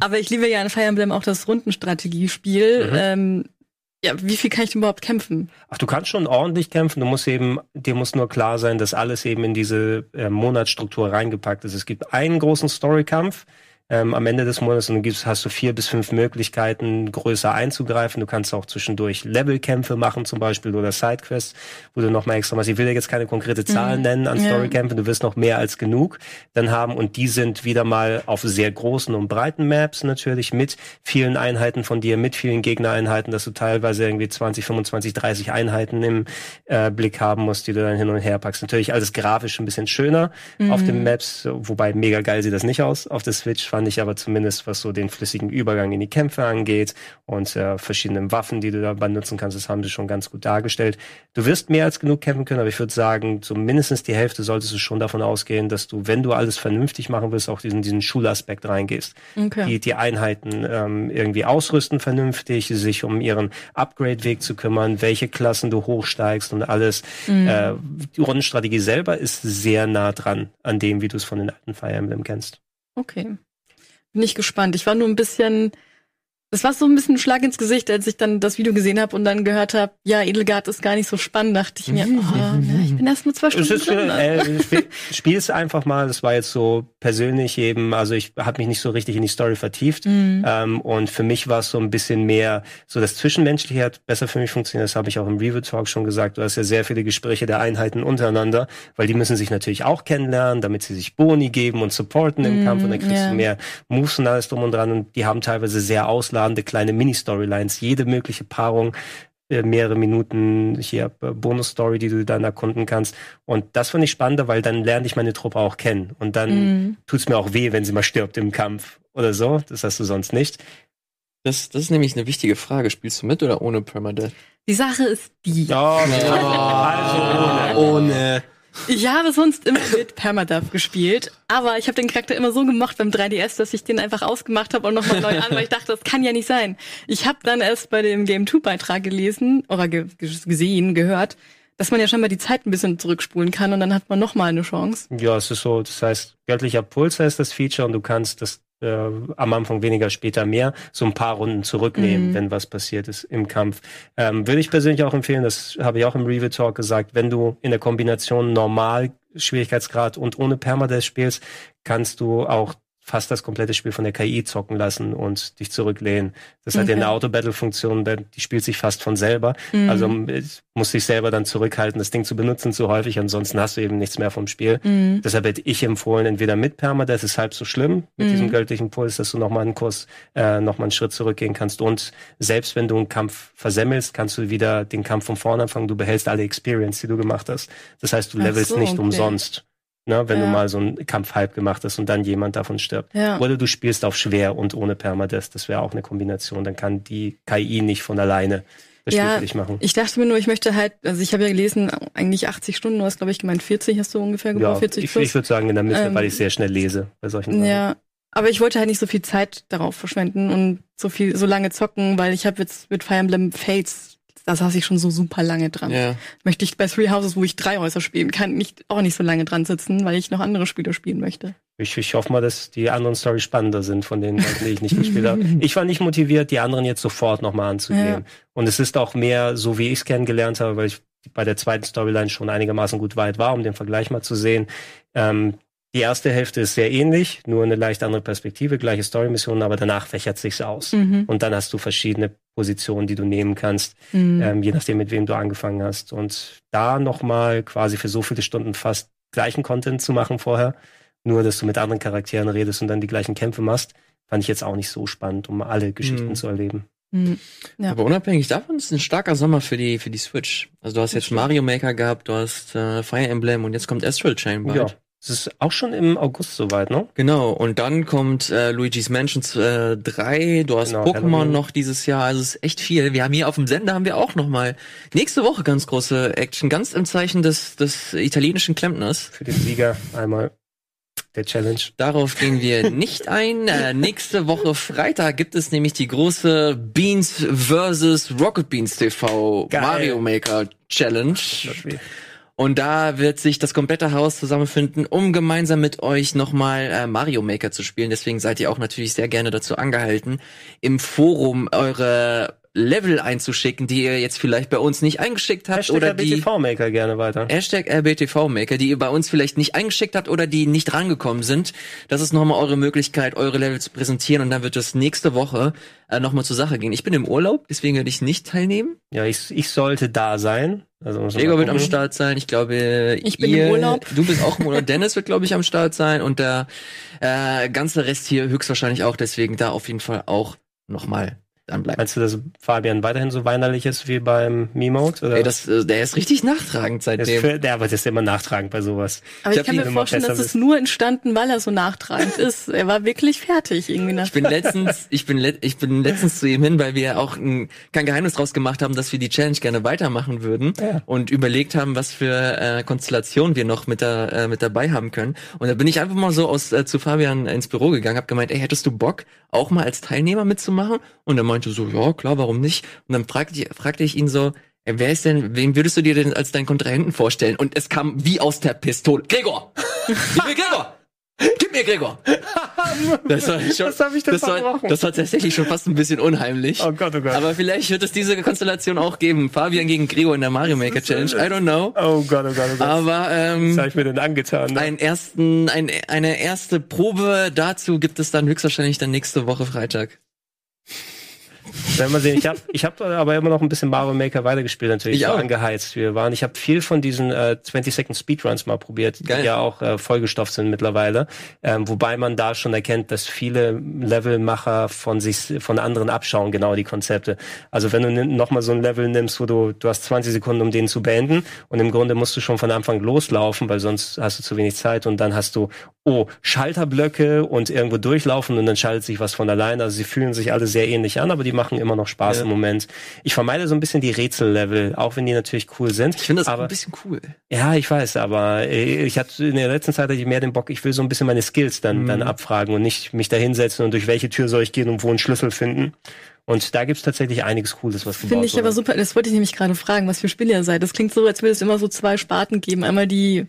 Aber ich liebe ja in Fire Emblem auch das Rundenstrategiespiel. Mhm. Ähm, ja, wie viel kann ich denn überhaupt kämpfen? Ach, du kannst schon ordentlich kämpfen. Du musst eben, dir muss nur klar sein, dass alles eben in diese äh, Monatsstruktur reingepackt ist. Es gibt einen großen Storykampf, ähm, am Ende des Monats und dann gibst, hast du vier bis fünf Möglichkeiten, größer einzugreifen. Du kannst auch zwischendurch Levelkämpfe machen zum Beispiel oder Sidequests, wo du nochmal extra was, ich will ja jetzt keine konkrete Zahlen mhm. nennen an Storykämpfen, du wirst noch mehr als genug dann haben und die sind wieder mal auf sehr großen und breiten Maps natürlich mit vielen Einheiten von dir, mit vielen Gegnereinheiten, dass du teilweise irgendwie 20, 25, 30 Einheiten im äh, Blick haben musst, die du dann hin und her packst. Natürlich alles grafisch ein bisschen schöner mhm. auf den Maps, wobei mega geil sieht das nicht aus auf der Switch fand ich aber zumindest, was so den flüssigen Übergang in die Kämpfe angeht und äh, verschiedenen Waffen, die du dabei nutzen kannst, das haben sie schon ganz gut dargestellt. Du wirst mehr als genug kämpfen können, aber ich würde sagen, so mindestens die Hälfte solltest du schon davon ausgehen, dass du, wenn du alles vernünftig machen willst, auch diesen, diesen Schulaspekt reingehst. Okay. Die, die Einheiten ähm, irgendwie ausrüsten vernünftig, sich um ihren Upgrade-Weg zu kümmern, welche Klassen du hochsteigst und alles. Mhm. Äh, die Rundenstrategie selber ist sehr nah dran an dem, wie du es von den alten Fire Emblem kennst. Okay bin ich gespannt. Ich war nur ein bisschen das war so ein bisschen ein Schlag ins Gesicht, als ich dann das Video gesehen habe und dann gehört habe, ja, Edelgard ist gar nicht so spannend, dachte ich mir, mhm. oh, ne, ich bin erst nur zwei Stunden drin. Ne? Äh, spiel, spiel's einfach mal, das war jetzt so persönlich eben, also ich habe mich nicht so richtig in die Story vertieft mhm. ähm, und für mich war es so ein bisschen mehr, so das Zwischenmenschliche hat besser für mich funktioniert, das habe ich auch im Review-Talk schon gesagt, du hast ja sehr viele Gespräche der Einheiten untereinander, weil die müssen sich natürlich auch kennenlernen, damit sie sich Boni geben und supporten im mhm, Kampf und dann kriegst yeah. du mehr Moves und alles drum und dran und die haben teilweise sehr aus ausladende kleine Mini-Storylines. Jede mögliche Paarung äh, mehrere Minuten hier äh, Bonus-Story, die du dann erkunden kannst. Und das fand ich spannender, weil dann lerne ich meine Truppe auch kennen. Und dann mm. tut's mir auch weh, wenn sie mal stirbt im Kampf oder so. Das hast du sonst nicht. Das, das ist nämlich eine wichtige Frage. Spielst du mit oder ohne Permadeath? Die Sache ist die. Oh, ja. also ohne. ohne. Ich habe sonst immer mit Permadeath gespielt, aber ich habe den Charakter immer so gemocht beim 3DS, dass ich den einfach ausgemacht habe und nochmal neu an, weil ich dachte, das kann ja nicht sein. Ich habe dann erst bei dem Game 2 Beitrag gelesen oder ge gesehen, gehört, dass man ja schon mal die Zeit ein bisschen zurückspulen kann und dann hat man nochmal eine Chance. Ja, es ist so, das heißt, göttlicher Puls heißt das Feature und du kannst das äh, am Anfang weniger, später mehr, so ein paar Runden zurücknehmen, Mhm. wenn was passiert ist im Kampf. Ähm, Würde ich persönlich auch empfehlen, das habe ich auch im Review Talk gesagt, wenn du in der Kombination normal Schwierigkeitsgrad und ohne Permadeath spielst, kannst du auch fast das komplette Spiel von der KI zocken lassen und dich zurücklehnen. Das hat Okay. eine Auto-Battle-Funktion, die spielt sich fast von selber. Mhm. Also äh, musst dich selber dann zurückhalten, das Ding zu benutzen zu häufig, ansonsten hast du eben nichts mehr vom Spiel. Mhm. Deshalb hätte ich empfohlen, entweder mit Permadeath ist halb so schlimm, mit Mhm. diesem göttlichen Puls, dass du nochmal einen Kurs, äh, nochmal einen Schritt zurückgehen kannst. Und selbst wenn du einen Kampf versemmelst, kannst du wieder den Kampf von vorne anfangen. Du behältst alle Experience, die du gemacht hast. Das heißt, du levelst so, nicht okay. umsonst. Ne, wenn du Ja. mal so einen Kampf halb gemacht hast und dann jemand davon stirbt. Ja. Oder du spielst auf schwer und ohne Permadeath. Das wäre auch eine Kombination. Dann kann die KI nicht von alleine das Spiel Ja, für dich machen. Ich dachte mir nur, ich möchte halt, also ich habe ja gelesen, eigentlich 80 Stunden, du hast glaube ich gemeint 40 hast du ungefähr Ja, gebraucht, 40 ich, plus. ich würde sagen in der Mitte, Ähm, weil ich sehr schnell lese bei solchen Sachen. Ja, aber ich wollte halt nicht so viel Zeit darauf verschwenden und so viel, so lange zocken, weil ich habe jetzt mit Fire Emblem Fates, da saß ich schon so super lange dran. Ja. Möchte ich bei Three Houses, wo ich drei Häuser spielen kann, nicht, auch nicht so lange dran sitzen, weil ich noch andere Spiele spielen möchte. Ich, ich hoffe mal, dass die anderen Stories spannender sind von den Leuten, die ich nicht gespielt habe. Ich war nicht motiviert, die anderen jetzt sofort nochmal anzugehen. Ja. Und es ist auch mehr so, wie ich es kennengelernt habe, weil ich bei der zweiten Storyline schon einigermaßen gut weit war, um den Vergleich mal zu sehen. Ähm, die erste Hälfte ist sehr ähnlich, nur eine leicht andere Perspektive, gleiche Story-Missionen, aber danach fächert sich's aus. Mhm. Und dann hast du verschiedene Positionen, die du nehmen kannst, Mhm. ähm, je nachdem, mit wem du angefangen hast. Und da nochmal quasi für so viele Stunden fast gleichen Content zu machen vorher, nur dass du mit anderen Charakteren redest und dann die gleichen Kämpfe machst, fand ich jetzt auch nicht so spannend, um alle Geschichten Mhm. zu erleben. Mhm. Ja. Aber unabhängig davon ist es ein starker Sommer für die, für die Switch. Also du hast jetzt Mario Maker gehabt, du hast äh, Fire Emblem und jetzt kommt Astral Chain bald. Ja, es ist auch schon im August soweit, ne? Genau, und dann kommt äh, Luigi's Mansion äh, 3, du hast Genau, Pokémon noch dieses Jahr, also es ist echt viel. Wir haben hier auf dem Sender haben wir auch noch mal nächste Woche ganz große Action, ganz im Zeichen des, des italienischen Klempners. Für den Sieger einmal der Challenge. Darauf gehen wir nicht ein. Äh, nächste Woche Freitag gibt es nämlich die große Beans vs. Rocket Beans TV Geil. Mario Maker Challenge. Und da wird sich das komplette Haus zusammenfinden, um gemeinsam mit euch nochmal äh, Mario Maker zu spielen. Deswegen seid ihr auch natürlich sehr gerne dazu angehalten, im Forum eure Level einzuschicken, die ihr jetzt vielleicht bei uns nicht eingeschickt habt Hashtag oder die BTV-Maker gerne weiter. Hashtag RBTV-Maker, die ihr bei uns vielleicht nicht eingeschickt habt oder die nicht rangekommen sind. Das ist nochmal eure Möglichkeit, eure Level zu präsentieren und dann wird es nächste Woche äh, nochmal zur Sache gehen. Ich bin im Urlaub, deswegen werde ich nicht teilnehmen. Ja, ich, ich sollte da sein. Also muss man Gregor wird am. Start sein. Ich glaube, Ich bin ihr, im Urlaub. Du bist auch im Urlaub. Dennis wird, glaube ich, am Start sein und der äh, ganze Rest hier höchstwahrscheinlich auch. Deswegen da auf jeden Fall auch nochmal dranbleiben. Meinst du, dass Fabian weiterhin so weinerlich ist wie beim? Oder? Ey, das, äh, der ist richtig nachtragend Der ist seitdem. für, der, aber das ist immer nachtragend bei sowas. Aber Ich ich, kann mir vorstellen, dass es nur entstanden, weil er so nachtragend ist. Er war wirklich fertig irgendwie nach. Ich bin letztens, ich bin, let, ich bin letztens zu ihm hin, weil wir auch ein, kein Geheimnis draus gemacht haben, dass wir die Challenge gerne weitermachen würden Ja. und überlegt haben, was für äh, Konstellationen wir noch mit, da, äh, mit dabei haben können. Und da bin ich einfach mal so aus äh, zu Fabian ins Büro gegangen, habe gemeint, ey, hättest du Bock, auch mal als Teilnehmer mitzumachen? Und er meinte so, ja, klar, warum nicht? Und dann fragte ich, fragte ich ihn so, ey, wer ist denn, wen würdest du dir denn als deinen Kontrahenten vorstellen? Und es kam wie aus der Pistole. Gregor! Gib mir Gregor! Gib mir Gregor! Das war schon, Was hab ich denn das war, das war tatsächlich schon fast ein bisschen unheimlich. Oh Gott, oh Gott. Aber vielleicht wird es diese Konstellation auch geben. Fabian gegen Gregor in der Mario Maker Challenge. I don't know. oh Gott, oh Gott, oh Gott. Aber Was ähm, habe ich mir denn angetan? Ne? einen ersten, ein, eine erste Probe dazu gibt es dann höchstwahrscheinlich dann nächste Woche Freitag. Werden wir sehen. Ich habe ich hab aber immer noch ein bisschen Mario Maker weitergespielt, natürlich Ich so auch. angeheizt wir waren. Ich habe viel von diesen äh, 20 Second Speedruns mal probiert, Geil. die ja auch äh, vollgestopft sind mittlerweile. Ähm, wobei man da schon erkennt, dass viele Levelmacher von sich von anderen abschauen, genau die Konzepte. Also wenn du nochmal so ein Level nimmst, wo du du hast 20 Sekunden, um den zu beenden und im Grunde musst du schon von Anfang loslaufen, weil sonst hast du zu wenig Zeit und dann hast du oh Schalterblöcke und irgendwo durchlaufen und dann schaltet sich was von alleine. Also sie fühlen sich alle sehr ähnlich an, aber die machen immer noch Spaß Ja. im Moment. Ich vermeide so ein bisschen die Rätsellevel, auch wenn die natürlich cool sind. Ich finde das aber ein bisschen cool. ja, ich weiß, aber äh, ich hatte in der letzten Zeit hatte ich mehr den Bock, ich will so ein bisschen meine Skills dann, dann abfragen und nicht mich da hinsetzen und durch welche Tür soll ich gehen und wo einen Schlüssel finden. Und da gibt's tatsächlich einiges Cooles, was gebaut Finde ich aber wurde. super. Das wollte ich nämlich gerade fragen, was für Spiele ihr seid. Das klingt so, als würde es immer so zwei Sparten geben. Einmal die,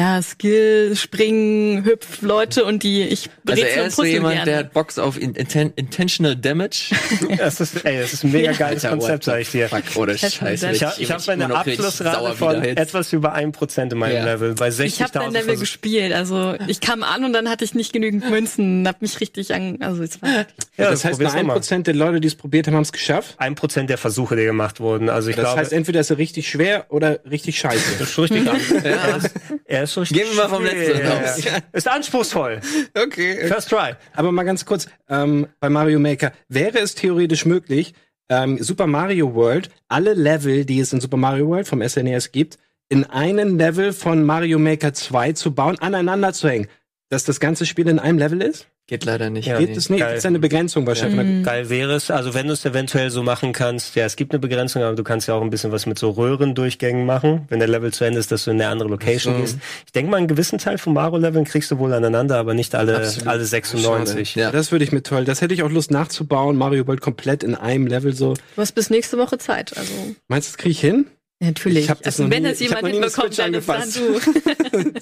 ja, Skill, Springen, Hüpf, Leute und die, ich Also er und ist so jemand, der gerne. hat Box auf in, inten, Intentional Damage. Das ist, ey, das ist ein mega Ja. geiles Alter, Konzept, sag ich dir. Fuck, oder Intentional Scheiße. Ich, hab- ich habe meine Abschlussrate von etwas über 1% in meinem Ja. Level, bei 60.000 Ich habe dein Level Versuch- gespielt. Also ich kam an und dann hatte ich nicht genügend Münzen, hab mich richtig an. Also es war Ja, das heißt, probier's nur ein noch mal. Prozent der Leute, die es probiert haben, haben es geschafft. ein Prozent der Versuche, die gemacht wurden. Also ich Das glaube, heißt, entweder ist er richtig schwer oder richtig scheiße. das ist richtig. Ja. Er ist so Gehen wir mal vom Letzten Ja, aus. ja. Ist anspruchsvoll. Okay. First try. Aber mal ganz kurz, ähm, bei Mario Maker, wäre es theoretisch möglich, ähm, Super Mario World, alle Level, die es in Super Mario World vom SNES gibt, in einen Level von Mario Maker 2 zu bauen, aneinander zu hängen? Dass das ganze Spiel in einem Level ist? Geht leider nicht. Ja, Geht nee. es nicht? geil. Ist eine Begrenzung wahrscheinlich. Mhm. Geil wäre es, also wenn du es eventuell so machen kannst, ja, es gibt eine Begrenzung, aber du kannst ja auch ein bisschen was mit so Röhrendurchgängen machen, wenn der Level zu Ende ist, dass du in eine andere Location so. gehst. Ich denke mal, einen gewissen Teil von Mario-Leveln kriegst du wohl aneinander, aber nicht alle, Absolut. alle 96. Ja. Das würde ich mir toll. Das hätte ich auch Lust nachzubauen. Mario World komplett in einem Level so. Du hast bis nächste Woche Zeit. Also Meinst du, das kriege ich hin? Natürlich. Ich hab das also, noch wenn nie- das jemand hinbekommt, dann ist dann du.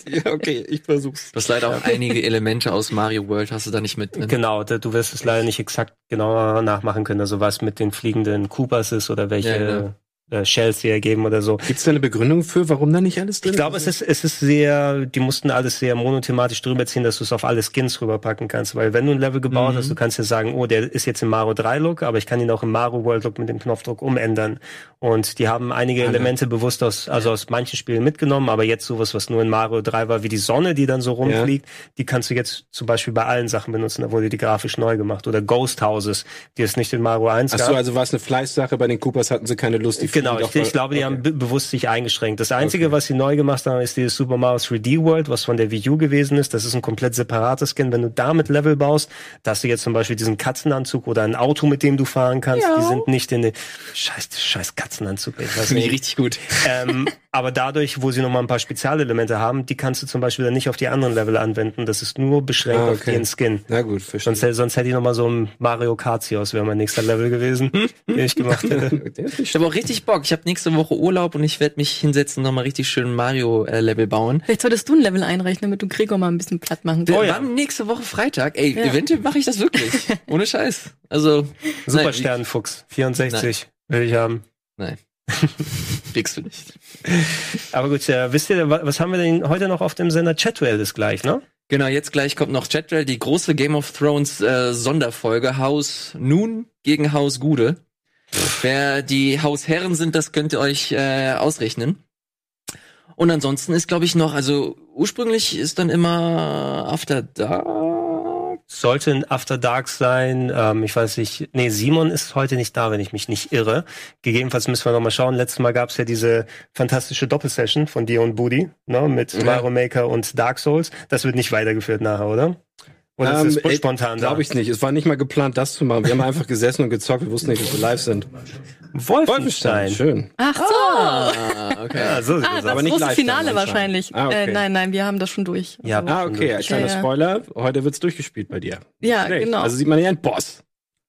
ja, okay, ich versuch's. Du hast leider auch einige Elemente aus Mario World, hast du da nicht mit drin. Genau, du wirst es leider nicht exakt genauer nachmachen können, also was mit den fliegenden Koopas ist oder welche Ja, äh, Shells sie ergeben oder so. Gibt's da eine Begründung für, warum da nicht alles drin Ich glaube, es ist, es ist sehr, die mussten alles sehr monothematisch drüber ziehen, dass du es auf alle Skins rüberpacken kannst. Weil wenn du ein Level gebaut hast, du kannst ja sagen, oh, der ist jetzt im Mario 3 Look, aber ich kann ihn auch im Mario World Look mit dem Knopfdruck umändern. Und die haben einige Alle. Elemente bewusst aus, also aus manchen Spielen mitgenommen, aber jetzt sowas, was nur in Mario 3 war, wie die Sonne, die dann so rumfliegt, die kannst du jetzt zum Beispiel bei allen Sachen benutzen. Da wurde die grafisch neu gemacht. Oder Ghost Houses, die es nicht in Mario 1 Ach gab. so, also war es eine Fleißsache. Bei den Coopers hatten sie keine Lust. Die Genau, ich, ich glaube, die okay. haben be bewusst sich eingeschränkt. Das Einzige, Okay. was sie neu gemacht haben, ist dieses Super Mario 3D World, was von der Wii U gewesen ist. Das ist ein komplett separates Skin. Wenn du damit Level baust, da hast du jetzt zum Beispiel diesen Katzenanzug oder ein Auto, mit dem du fahren kannst. Ja. Die sind nicht in den scheiß, scheiß Katzenanzug. Ich weiß Finde ich nicht. richtig gut. ähm, aber dadurch, wo sie nochmal ein paar Spezialelemente haben, die kannst du zum Beispiel dann nicht auf die anderen Level anwenden. Das ist nur beschränkt Ah, auf okay. den Skin. Na gut, verstehe. Sonst, sonst hätte ich nochmal so ein Mario Kart-Aus, wäre mein nächster Level gewesen, den ich gemacht hätte. Ich habe auch richtig Bock. Ich habe nächste Woche Urlaub und ich werde mich hinsetzen, nochmal richtig schön Mario-Level bauen. Vielleicht solltest du ein Level einreichen, damit du Gregor mal ein bisschen platt machen kannst. ja. haben nächste Woche Freitag. Ey, Ja. eventuell mache ich das wirklich. Ohne Scheiß. Also, Super nein, Sternenfuchs, 64 will ich haben. kriegst du nicht. Aber gut, äh, wisst ihr, wa- was haben wir denn heute noch auf dem Sender? Chatwell ist gleich, ne? Genau, jetzt gleich kommt noch Chatrell, die große Game of Thrones äh, Sonderfolge Haus Nun gegen Haus Gude. Wer die Hausherren sind, das könnt ihr euch äh, ausrechnen. Und ansonsten ist, glaube ich, noch, also ursprünglich ist dann immer After Dark. Sollte ein After Dark sein. Ähm, ich weiß nicht. Nee, Simon ist heute nicht da, wenn ich mich nicht irre. Gegebenenfalls müssen wir noch mal schauen. Letztes Mal gab es ja diese fantastische Doppelsession von dir und Budi, ne, mit Ja. Mario Maker und Dark Souls. Das wird nicht weitergeführt nachher, oder? Oder ist Ähm, das ey, spontan da? Glaube ich nicht. Es war nicht mal geplant, das zu machen. Wir haben einfach gesessen und gezockt. Wir wussten nicht, dass wir live sind. Wolfenstein. Schön. Ach so. Ah, okay. Ja, so sieht Ah, das das aber nicht große live Finale wahrscheinlich. Ah, okay. äh, nein, nein, wir haben das schon durch. Ja. Also, Ah, okay. Kleiner Ja, ja. Spoiler. Heute wird's durchgespielt bei dir. ja, Schlecht. genau. Also sieht man ja einen Boss.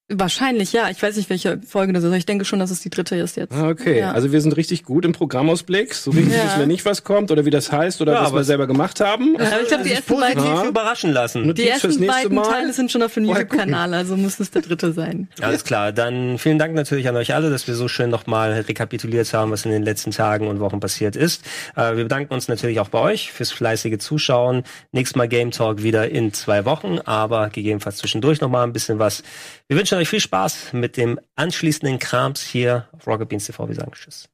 Wahrscheinlich, ja. Ich weiß nicht, welche Folge das ist. aber Ich denke schon, dass es die dritte ist jetzt. Ah, okay. Ja. Also wir sind richtig gut im Programmausblick. So richtig Ja. wissen wir nicht, was kommt oder wie das heißt oder Ja, was aber wir selber gemacht haben. Ja, aber ich glaube, die Sich ersten beiden, Ja. überraschen lassen. Notiz die ersten beiden Mal. Teile sind schon auf dem. YouTube-Kanal, also muss es der dritte sein. Alles klar, dann vielen Dank natürlich an euch alle, dass wir so schön nochmal rekapituliert haben, was in den letzten Tagen und Wochen passiert ist. Äh, wir bedanken uns natürlich auch bei euch fürs fleißige Zuschauen. Nächstes Mal Game Talk wieder in zwei Wochen, aber gegebenenfalls zwischendurch nochmal ein bisschen was. Wir wünschen euch viel Spaß mit dem anschließenden Krams hier auf Rocket Beans TV. Wir sagen Tschüss.